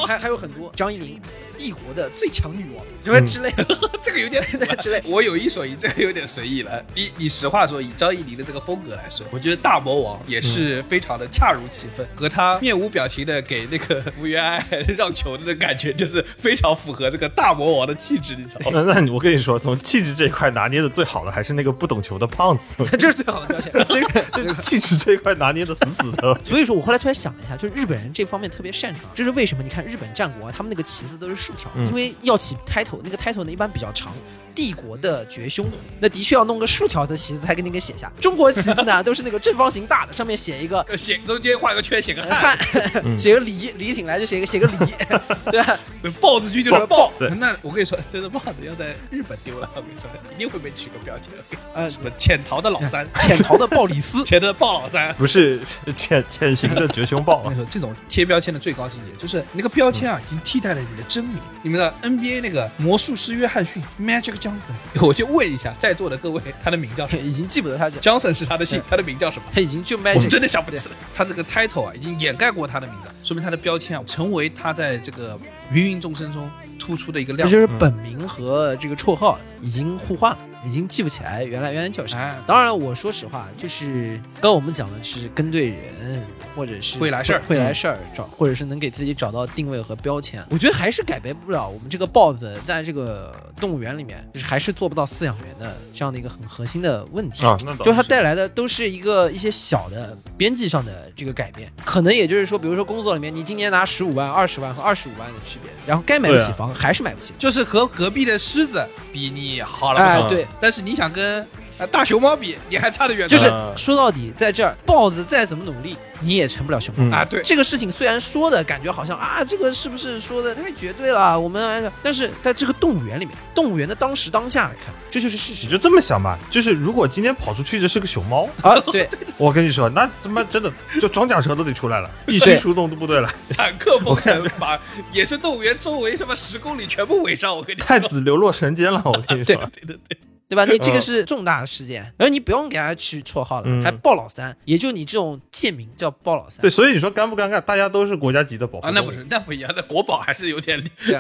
还还有很多。张怡宁，帝国的最强女王什么之类的，这个有点 土了之类。我有一说一，这个有点随意了。以以实话说，以张怡宁的这个风格来说，我觉得大魔王也是非常的恰如其分，和他面无表情的给那个福原爱让球的那感觉，就是非常符合这个大魔王的气质，你知道吗？那那我跟你说，从气质这一块拿捏的最好的还是那个不懂球的胖子，这是最好的表现。这个这个气质这一块拿捏的死死的。所以说我后来突然想了一下，就是日本人这方面特别擅长，这是为什么？你看日本战国啊，他们那个旗子都是竖条，嗯因为要起 title，那个 title 呢一般比较长。帝国的绝凶虎，那的确要弄个竖条的旗子才给你给写下。中国旗子呢都是那个正方形大的，上面写一个呃 写中间画个圈，写个呃汉，汉，写个李，李挺来就写个写个李，对吧？豹子军就是豹。那我跟你说，这个豹子要在日本丢了，我跟你说，一定会被取个标签。呃，什么潜逃的老三，潜逃的鲍里斯，潜逃的鲍老三。不是是潜潜行的绝凶豹啊我跟你，说，这种贴标签的最高境界就是那个标签啊，已经替代了你的真名。你们的 NBA 那个魔术师约翰逊 Magic Johnson，我就问一下在座的各位，他的名叫什么 已经记不得他叫，？Johnson 是他的姓，他的名叫什么？他已经就 magic，我真的想不起来，他这个 title 啊，已经掩盖过他的名字，说明他的标签啊，成为他在这个芸芸众生中突出的一个亮点。这就是本名和这个绰号已经互换了，已经记不起来原来原来叫啥。哎，当然了，我说实话，就是刚刚我们讲的是跟对人，或者是会来事儿会来事儿找，或者是能给自己找到定位和标签。我觉得还是改变不了我们这个豹子在这个动物园里面，就是还是做不到饲养员的这样的一个很核心的问题。啊，那倒就是它带来的都是一个一些小的边际上的这个改变，可能也就是说，比如说工作里面，你今年拿十五万、二十万和二十五万的区别，然后该买得起对啊房还是买不起。就是和隔壁的狮子比你好了不少，哎，对，但是你想跟呃大熊猫比，你还差得远。就是嗯说到底，在这儿，豹子再怎么努力，你也成不了熊猫。嗯啊，对，这个事情虽然说的感觉好像啊，这个是不是说的太绝对了？我们，但是在这个动物园里面，动物园的当时当下来看，这就是事实你就这么想吧，就是如果今天跑出去的是个熊猫，啊。对，我跟你说，那他妈真的就装甲车都得出来了，必须出动部队了。坦克 风尘把野生动物园周围什么十公里全部围上，我跟你说。太子流落神间了，我跟你说。对对对，对吧？你这个嗯是重大的事件，而你不用给他取绰号了，嗯还鲍老三，也就你这种贱民叫鲍老三。对，所以你说尴不尴尬？大家都是国家级的保护啊，那不是，那不一样，那国宝还是有点 这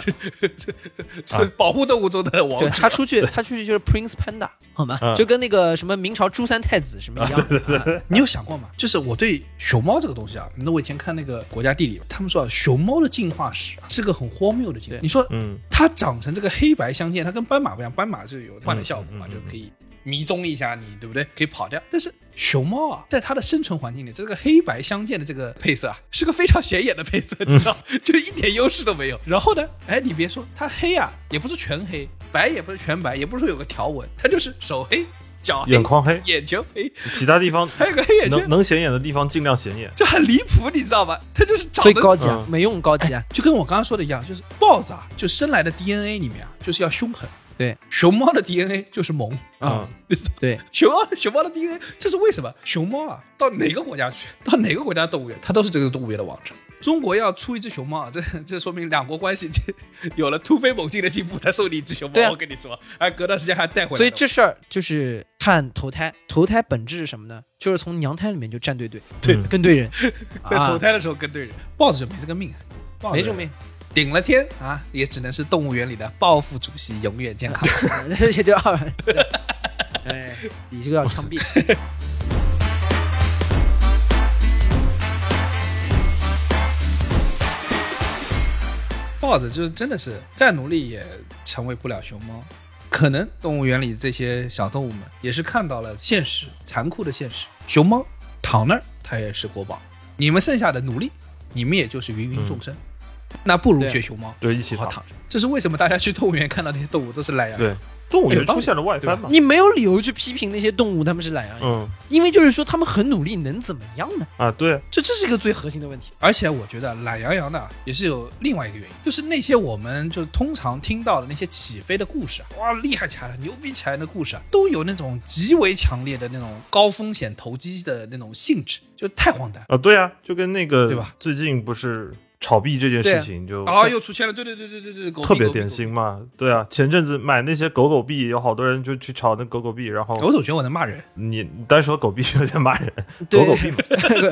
这这保护动物中的王他出去，他出去就是 Prince Panda，好吗？嗯就跟那个什么明朝朱三太子什么一样你有想过吗？就是我对熊猫这个东西啊，那我以前看那个国家地理，他们说啊，熊猫的进化史啊是个很荒谬的进化。你说嗯，它长成这个黑白相间，它跟斑马不一样，斑马就有换的效果就可以迷踪一下你，对不对？可以跑掉。但是熊猫啊，在它的生存环境里，这个黑白相间的这个配色啊，是个非常显眼的配色，你知道，就是一点优势都没有。然后呢，哎，你别说，它黑啊，也不是全黑，白也不是全白，也不是说有个条纹，它就是手黑、脚黑、眼眶黑，眼球黑，其他地方 还有个黑眼圈能。能显眼的地方尽量显眼。就很离谱，你知道吧？它就是长得高级啊，嗯没用高级啊。就跟我刚刚说的一样，就是豹子啊，就生来的 DNA 里面啊，就是要凶狠。对，熊猫的 DNA 就是萌啊，嗯对，熊猫熊猫的 DNA，这是为什么？熊猫啊，到哪个国家去，到哪个国家动物园，它都是这个动物园的王者。中国要出一只熊猫啊，这这说明两国关系这有了突飞猛进的进步，才送你一只熊猫。啊我跟你说，哎，隔段时间还带回来。所以这事儿就是看投胎，投胎本质是什么呢？就是从娘胎里面就站对队，对跟对人 在投啊，胎的时候跟对人，豹子就没这个命，豹子没这个命，顶了天啊，也只能是动物园里的暴富主席，永远健康。那也就二。哎，你这个要枪毙。豹子就是真的是再努力也成为不了熊猫，可能动物园里这些小动物们也是看到了现实残酷的现实。熊猫躺那儿，它也是国宝。你们剩下的努力，你们也就是芸芸众生。那不如对学熊猫，对，一起躺。好躺着。这是为什么大家去动物园看到那些动物都是懒羊羊？对，动物园出现了外翻嘛？你没有理由去批评那些动物，他们是懒羊羊，嗯因为就是说他们很努力，能怎么样呢？啊，对，这这是一个最核心的问题。而且我觉得懒羊羊呢也是有另外一个原因，就是那些我们就通常听到的那些起飞的故事啊，哇，厉害起来了，牛逼起来的故事啊，都有那种极为强烈的那种高风险投机的那种性质，就太荒诞。啊，对啊，就跟那个对吧最近不是炒币这件事情就啊，又出现了，对对对对对对，特别典型嘛。对啊，前阵子买那些狗狗币，有好多人就去炒那狗狗币，然后狗总觉得我在骂人，你你单说狗币有点骂人，狗狗币嘛，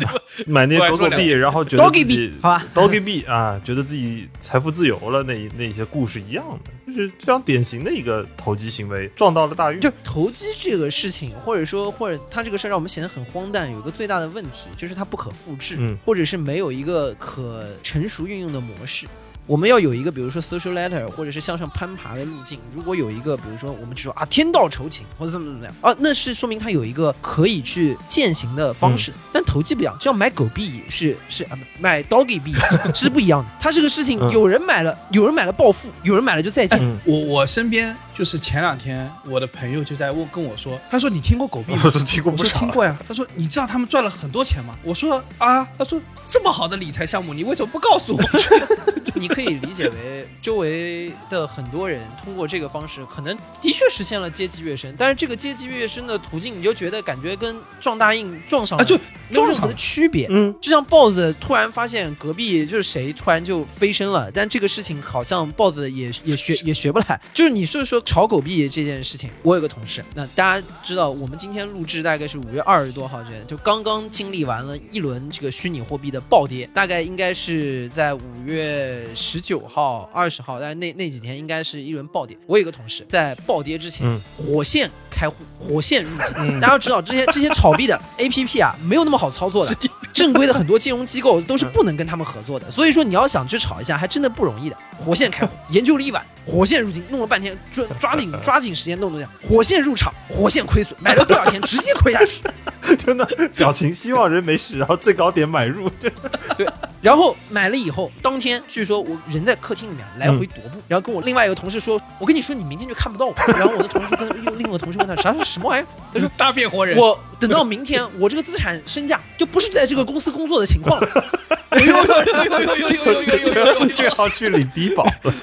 买那些狗狗币，然后觉得自己好吧。Doggy 币啊，觉得自己财富自由了，那一那一些故事一样的，就是非常典型的一个投机行为，撞到了大运。就投机这个事情，或者说或者它这个事儿让我们显得很荒诞，有一个最大的问题就是它不可复制，嗯。或者是没有一个可成熟运用的模式。我们要有一个，比如说 social letter，或者是向上攀爬的路径。如果有一个，比如说我们就说啊天道酬勤，或者怎么怎么样啊，那是说明他有一个可以去践行的方式。但投机不一样，就像买狗币是是啊，买 doggy 币 是不一样的。它这个事情，嗯有人买了，有人买了暴富，有人买了就再见。嗯，我我身边就是前两天我的朋友就在问跟我说，他说你听过狗币吗？我都听过不少了。说听过呀。他说你知道他们赚了很多钱吗？我说啊，他说这么好的理财项目，你为什么不告诉我？你可以理解为周围的很多人通过这个方式，可能的确实现了阶级跃升，但是这个阶级跃升的途径，你就觉得感觉跟撞大印撞上了啊，就没有任何撞上了。的区别。嗯，就像豹子突然发现隔壁就是谁突然就飞升了，但这个事情好像豹子也也学也学不来。就是你是说炒狗币这件事情，我有个同事，那大家知道我们今天录制大概是五月二十多号这，就刚刚经历完了一轮这个虚拟货币的暴跌，大概应该是在五月十九号、二十号，但是那那几天应该是一轮暴跌。我有个同事在暴跌之前，嗯火线开户，火线入境。大家要知道，这些这些炒币的 APP 啊，没有那么好操作的。正规的很多金融机构都是不能跟他们合作的，所以说你要想去炒一下，还真的不容易的。火线开户，研究了一晚，火线入金弄了半天，抓抓紧抓紧时间弄弄这样，火线入场，火线亏损，买了多少钱直接亏下去。真的表情希望人没事，然后最高点买入，对然后买了以后，当天据说我人在客厅里面来回踱步，然后跟我另外一个同事说：“我跟你说，你明天就看不到我。”然后我的同事跟另另外一个同事问他：“啥什么玩意儿？”他说大变活：“人我等到明天，我这个资产身价就不是在这个公司工作的情况了。”哎呦呦呦呦呦呦呦呦呦呦这要去领低保了。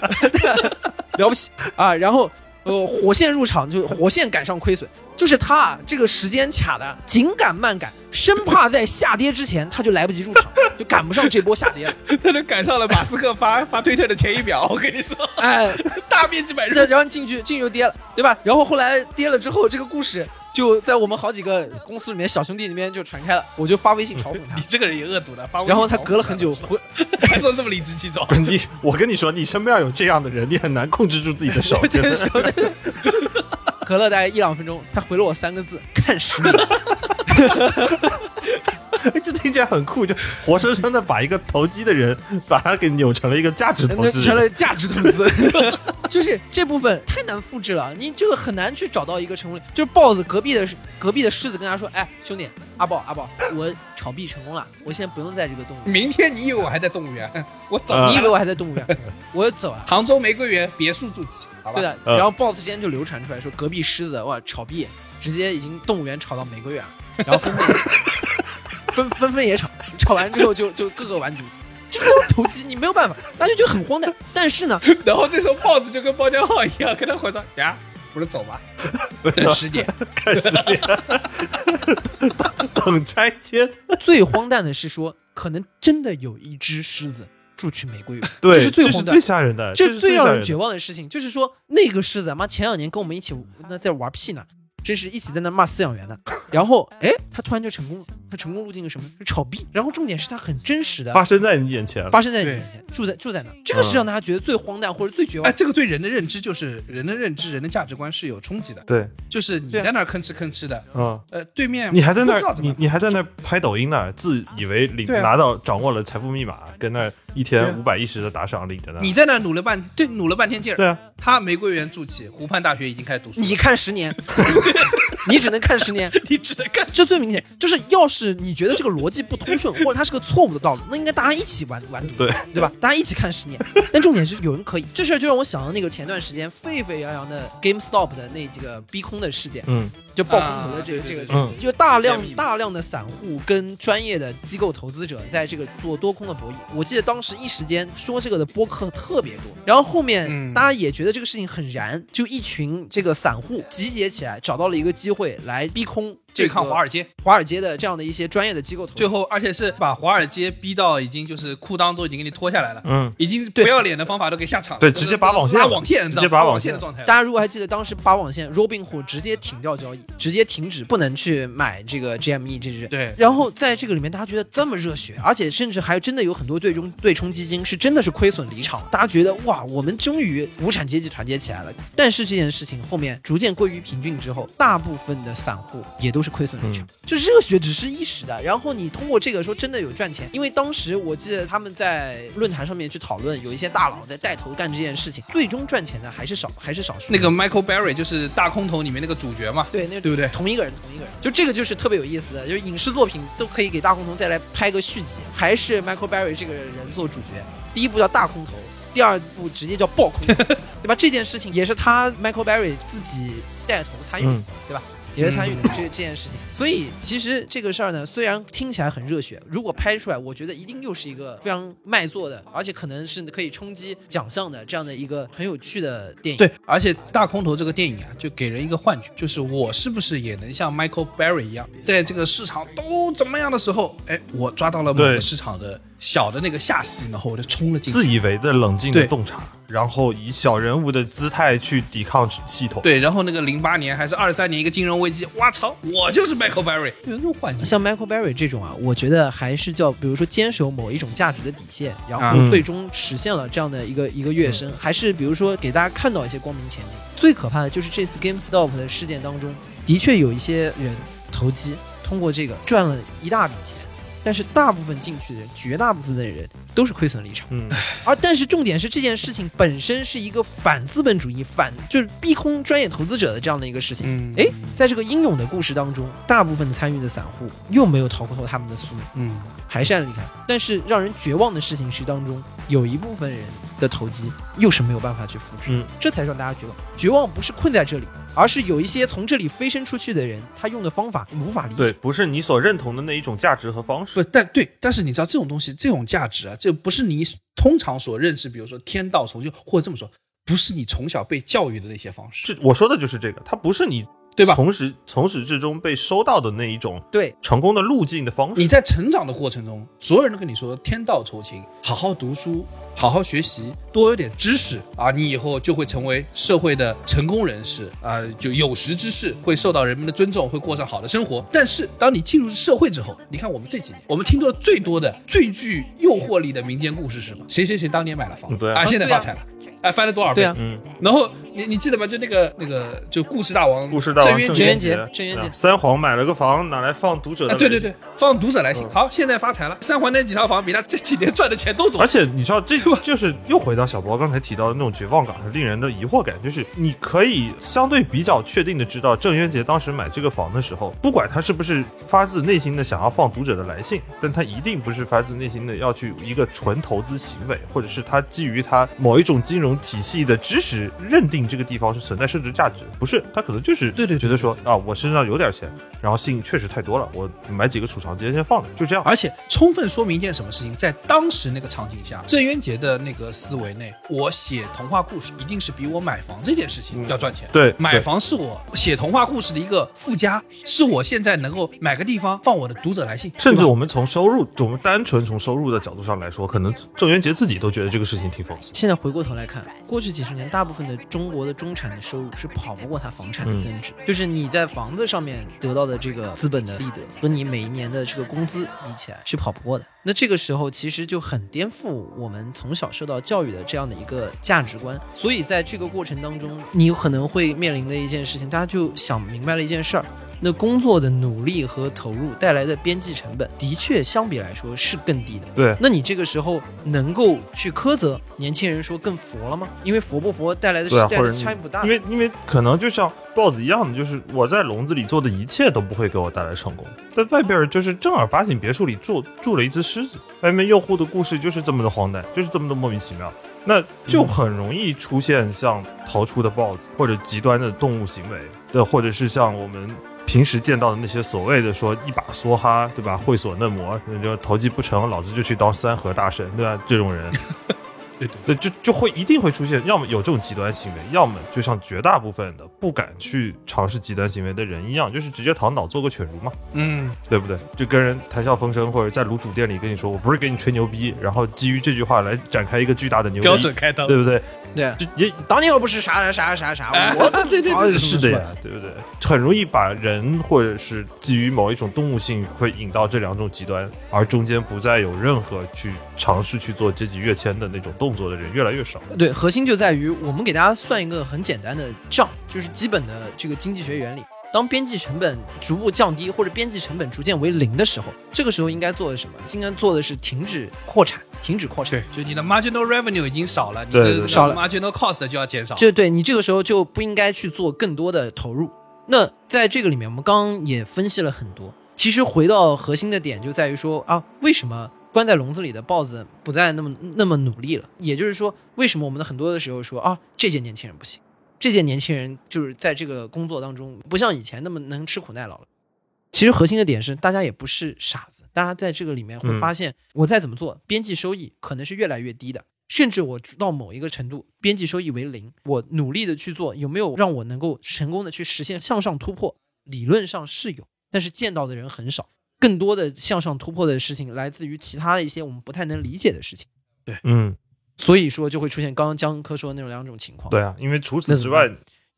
了不起啊！然后呃，火线入场就火线赶上亏损，就是他啊这个时间卡的紧赶慢赶，生怕在下跌之前他就来不及入场，就赶不上这波下跌了。他就赶上了马斯克发发推特的前一秒，我跟你说，哎，大面积买入。然然后进去进去就跌了，对吧？然后后来跌了之后，这个故事就在我们好几个公司里面小兄弟里面就传开了，我就发微信嘲讽他你，这个人也恶毒的，发微信然后他隔了很久 回，还说这么理直气壮。你，我跟你说，你身边有这样的人，你很难控制住自己的手。真的，隔了大概一两分钟，他回了我三个字：看实力。这听起来很酷，就活生生的把一个投机的人，把他给扭成了一个价值投资。成了价值投资，就是这部分太难复制了，你这个很难去找到一个成功率。就是豹子隔壁的隔壁的狮子跟他说：“哎，兄弟，阿豹阿豹，我炒币成功了，我现在不用在这个动物园，明天你以为我还在动物园？我走。你以为我还在动物园？我走了。”杭州玫瑰园别墅住起，好吧？对的，嗯然后 boss 之间就流传出来说，隔壁狮子哇炒币，直接已经动物园炒到玫瑰园了，然后纷纷纷纷纷也吵，吵完之后就就各个玩犊子，这都是投机，你没有办法，大家就觉得很荒诞。但是呢，然后这时候豹子就跟包浆号一样，跟他回说呀，我说走吧，等十年。等拆迁，最荒诞的是说，可能真的有一只狮子住去玫瑰园，对，这是最荒诞最。吓人的，这是是最让人绝。望的事情，就是说那个狮子，妈前两年跟我们一起那在玩屁呢，真是一起在那骂饲养员的。然后哎，他突然就成功了，他成功路径是什么？是炒币。然后重点是他很真实的发生在你眼前。发生在你眼前。住在住在那，这个是让大家觉得最荒诞或者最绝望哎，。这个对人的认知就是人的认知、人的价值观是有冲击的。对，就是你在那儿吭哧吭哧的，嗯。呃，对面你还在那儿，你你还在那儿拍抖音呢，自以为领啊拿到掌握了财富密码，跟那一天五百一十的打赏领着呢。你在那儿努了半对努了半天劲儿，对啊，他玫瑰园筑起，湖畔大学已经开始读书，你看十年，你只能看十年。你只能看。这最明显，就是要是你觉得这个逻辑不通顺，或者它是个错误的道路，那应该大家一起完完犊，对对吧？大家一起看十年。但重点是有人可以，这事儿就让我想到那个前段时间沸沸扬扬的 GameStop 的那几个逼空的事件，嗯，就爆空头的这个、这个就大量大量的散户跟专业的机构投资者在这个做多空的博弈。我记得当时一时间说这个的播客特别多，然后后面嗯。大家也觉得这个事情很燃，就一群这个散户集结起来，找到了一个机会来逼空这对抗华尔街，华尔街的这样的一些专业的机构投资最。后而且是把华尔街逼到已经就是裤裆都已经给你脱下来了，嗯，已经不要脸的方法都给下场了，对直接拔网线了拉网线，直接拔拔网线线的状态。大家如果还记得当时拔网线，Robinhood 直接停掉交易，直接停止不能去买这个 GME 这支。对，然后在这个里面，大家觉得这么热血，而且甚至还真的有很多对冲对冲基金是真的是亏损离场，大家觉得哇，我们终于无产阶级团结起来了。但是这件事情后面逐渐归于平静之后，大部分的散户也都是亏损离场，就热血只是一时的。然后你通过这个说真的有赚钱，因为当时我记得他们在论坛上面去讨论，有一些大佬在带头干这件事情，最终赚钱的还是少还是少数。那个 Michael Berry 就是大空头里面那个主角嘛，对，那对不对？同一个人，同一个人，就这个就是特别有意思的，就是影视作品都可以给大空头再来拍个续集，还是 Michael Berry 这个人做主角。第一部叫大空头，第二部直接叫爆空头，对吧？这件事情也是他 Michael Berry 自己带头参与对吧？也在参与的这这件事情。所以其实这个事儿呢，虽然听起来很热血，如果拍出来，我觉得一定又是一个非常卖座的，而且可能是可以冲击奖项的这样的一个很有趣的电影。对，而且大空头这个电影啊，就给人一个幻觉，就是我是不是也能像 Michael Berry 一样，在这个市场都怎么样的时候，哎，我抓到了某个市场的小的那个下戏，然后我就冲了进去。自以为的冷静的洞察，然后以小人物的姿态去抵抗系统。对，然后那个零八年还是二三年一个金融危机，我操，我就是 Michael Berry，有那种幻觉。像 Michael Berry 这种啊，我觉得还是叫，比如说坚守某一种价值的底线，然后嗯最终实现了这样的一个一个跃升，还是比如说给大家看到一些光明前景。最可怕的就是这次 GameStop 的事件当中，的确有一些人投机，通过这个赚了一大笔钱，但是大部分进去的人，绝大部分的人都是亏损离场。嗯，而但是重点是这件事情本身是一个反资本主义、反就是逼空专业投资者的这样的一个事情。嗯哎，在这个英勇的故事当中，大部分参与的散户又没有逃脱他们的宿命，嗯，还是按离开。但是让人绝望的事情是，当中有一部分人的投机又是没有办法去复制，嗯，这才让大家绝望。绝望不是困在这里，而是有一些从这里飞升出去的人，他用的方法无法理解对，不是你所认同的那一种价值和方式。不，但对，但是你知道这种东西，这种价值啊，这不是你通常所认识，比如说天道酬勤，或者这么说，不是你从小被教育的那些方式，这我说的就是这个，它不是你对吧从始从始至终被收到的那一种对，成功的路径的方式。你在成长的过程中，所有人都跟你说天道酬勤，好好读书，好好学习，多有点知识啊，你以后就会成为社会的成功人士啊，就有识之士，会受到人们的尊重，会过上好的生活。但是当你进入社会之后，你看我们这几年，我们听到的最多的、最具诱惑力的民间故事是什么？谁谁谁当年买了房子对啊啊，现在发财了。哎，翻了多少倍？对啊嗯，然后你你记得吗？就那个那个就故事大王，故事大王郑渊郑渊洁洁郑渊洁啊三皇买了个房，拿来放读者的啊，对对对，放读者来信。好，现在发财了，三环那几套房比他这几年赚的钱都多而。且你知道，这就是又回到小博刚才提到的那种绝望感和令人的疑惑感，就是你可以相对比较确定的知道，郑渊洁当时买这个房的时候，不管他是不是发自内心的想要放读者的来信，但他一定不是发自内心的要去一个纯投资行为，或者是他基于他某一种金融体系的知识认定这个地方是存在升值价值的，不是他可能就是对对对觉得说啊，我身上有点钱，然后信确实太多了，我买几个储藏间先放着，就这样。而且充分说明一件什么事情，在当时那个场景下，郑渊洁的那个思维内，我写童话故事一定是比我买房这件事情要赚钱。对买房是我写童话故事的一个附加，是我现在能够买个地方放我的读者来信，甚至我们从收入，我们单纯从收入的角度上来说，可能郑渊洁自己都觉得这个事情挺讽刺。现在回过头来看，过去几十年，大部分的中国的中产的收入是跑不过它房产的嗯增值，就是你在房子上面得到的这个资本的利得和你每一年的这个工资比起来是跑不过的。那这个时候其实就很颠覆我们从小受到教育的这样的一个价值观。所以在这个过程当中，你有可能会面临的一件事情，大家就想明白了一件事儿。那工作的努力和投入带来的边际成本，的确相比来说是更低的。对，那你这个时候能够去苛责年轻人说更佛了吗？因为佛不佛带来的对啊，带来的差异不大。因为因为可能就像豹子一样的，就是我在笼子里做的一切都不会给我带来成功，在外边就是正儿八经别墅里住住了一只狮子，外面用户的故事就是这么的荒诞，就是这么的莫名其妙，那就很容易出现像逃出的豹子或者极端的动物行为的，或者是像我们。平时见到的那些所谓的说一把梭哈，对吧？会所嫩模，那就投机不成，老子就去当三河大神，对吧？这种人，对对对，就就会一定会出现，要么有这种极端行为，要么就像绝大部分的不敢去尝试极端行为的人一样，就是直接躺倒做个犬儒嘛，嗯，对不对？就跟人谈笑风生，或者在卤煮店里跟你说，我不是给你吹牛逼，然后基于这句话来展开一个巨大的牛逼，标准开刀，对不对？对，就也当年又不是啥啥啥啥啥，哎我 对对是的呀，对不对？很容易把人或者是基于某一种动物性会引到这两种极端，而中间不再有任何去尝试去做阶级跃迁的那种动作的人越来越少。对，核心就在于我们给大家算一个很简单的账，就是基本的这个经济学原理。当边际成本逐步降低，或者边际成本逐渐为零的时候，这个时候应该做的什么？应该做的是停止扩产，停止扩产。对，就你的 marginal revenue 已经少了，你对对对这少了 marginal cost 就要减少。就对你这个时候就不应该去做更多的投入。那在这个里面，我们刚刚也分析了很多。其实回到核心的点就在于说啊，为什么关在笼子里的豹子不再那么那么努力了？也就是说，为什么我们的很多的时候说啊，这届年轻人不行，这届年轻人就是在这个工作当中不像以前那么能吃苦耐劳了。其实核心的点是，大家也不是傻子，大家在这个里面会嗯发现，我再怎么做，边际收益可能是越来越低的。甚至我到某一个程度，边际收益为零，我努力的去做，有没有让我能够成功的去实现向上突破？理论上是有，但是见到的人很少。更多的向上突破的事情来自于其他的一些我们不太能理解的事情，对嗯，所以说就会出现刚刚江科说的那种两种情况。，对啊，因为除此之外，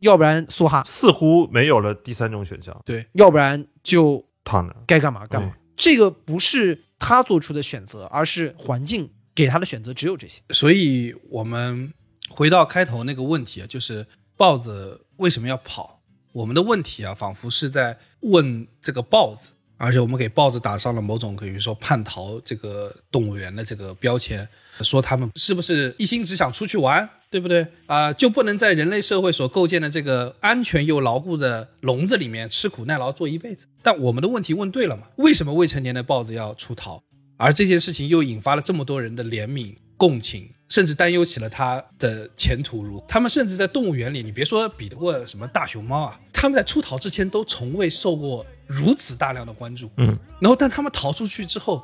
要不然梭哈，似乎没有了第三种选项，对，要不然就躺着。该干嘛干嘛。这个不是他做出的选择，而是环境给他的选择只有这些。所以我们回到开头那个问题啊，就是豹子为什么要跑？我们的问题啊，仿佛是在问这个豹子，而且我们给豹子打上了某种比如说叛逃这个动物园的这个标签，说他们是不是一心只想出去玩，对不对？啊、就不能在人类社会所构建的这个安全又牢固的笼子里面吃苦耐劳做一辈子？但我们的问题问对了嘛？为什么未成年的豹子要出逃？而这件事情又引发了这么多人的怜悯、共情，甚至担忧起了他的前途如。他们甚至在动物园里，你别说比得过什么大熊猫啊，他们在出逃之前都从未受过如此大量的关注。嗯，然后但他们逃出去之后，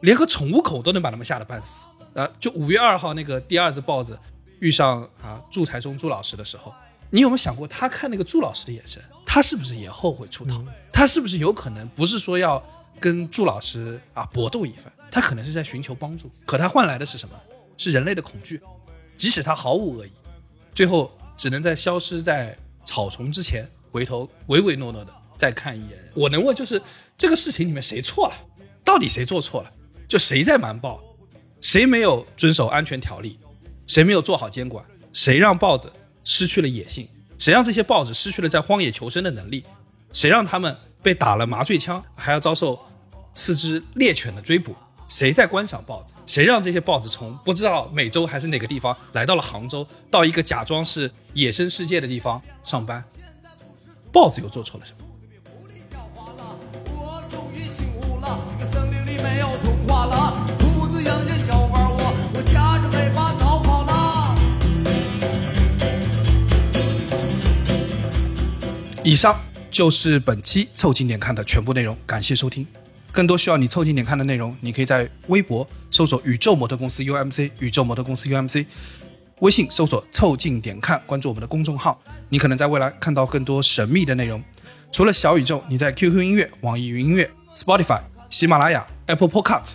连个宠物狗都能把他们吓得半死。啊，就五月二号那个第二只豹子遇上啊祝才松祝老师的时候，你有没有想过，他看那个祝老师的眼神，他是不是也后悔出逃？他是不是有可能不是说要跟祝老师啊搏斗一番，他可能是在寻求帮助，可他换来的是什么？是人类的恐惧，即使他毫无恶意，最后只能在消失在草丛之前，回头唯唯诺诺的再看一眼人。我能问，就是这个事情里面谁错了？到底谁做错了？就谁在瞒报？谁没有遵守安全条例？谁没有做好监管？谁让豹子失去了野性？谁让这些豹子失去了在荒野求生的能力？谁让他们被打了麻醉枪，还要遭受四只猎犬的追捕？谁在观赏豹子？谁让这些豹子从不知道美洲还是哪个地方来到了杭州，到一个假装是野生世界的地方上班？豹子又做错了什么？以上就是本期凑近点看的全部内容，感谢收听。更多需要你凑近点看的内容，你可以在微博搜索“宇宙模特公司 UMC”，宇宙模特公司 UMC，微信搜索“凑近点看”，关注我们的公众号，你可能在未来看到更多神秘的内容。除了小宇宙，你在 QQ 音乐、网易云音乐、Spotify、喜马拉雅、Apple Podcasts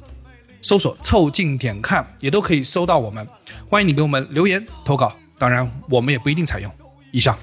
搜索“凑近点看”，也都可以搜到我们。欢迎你给我们留言投稿，当然我们也不一定采用。以上。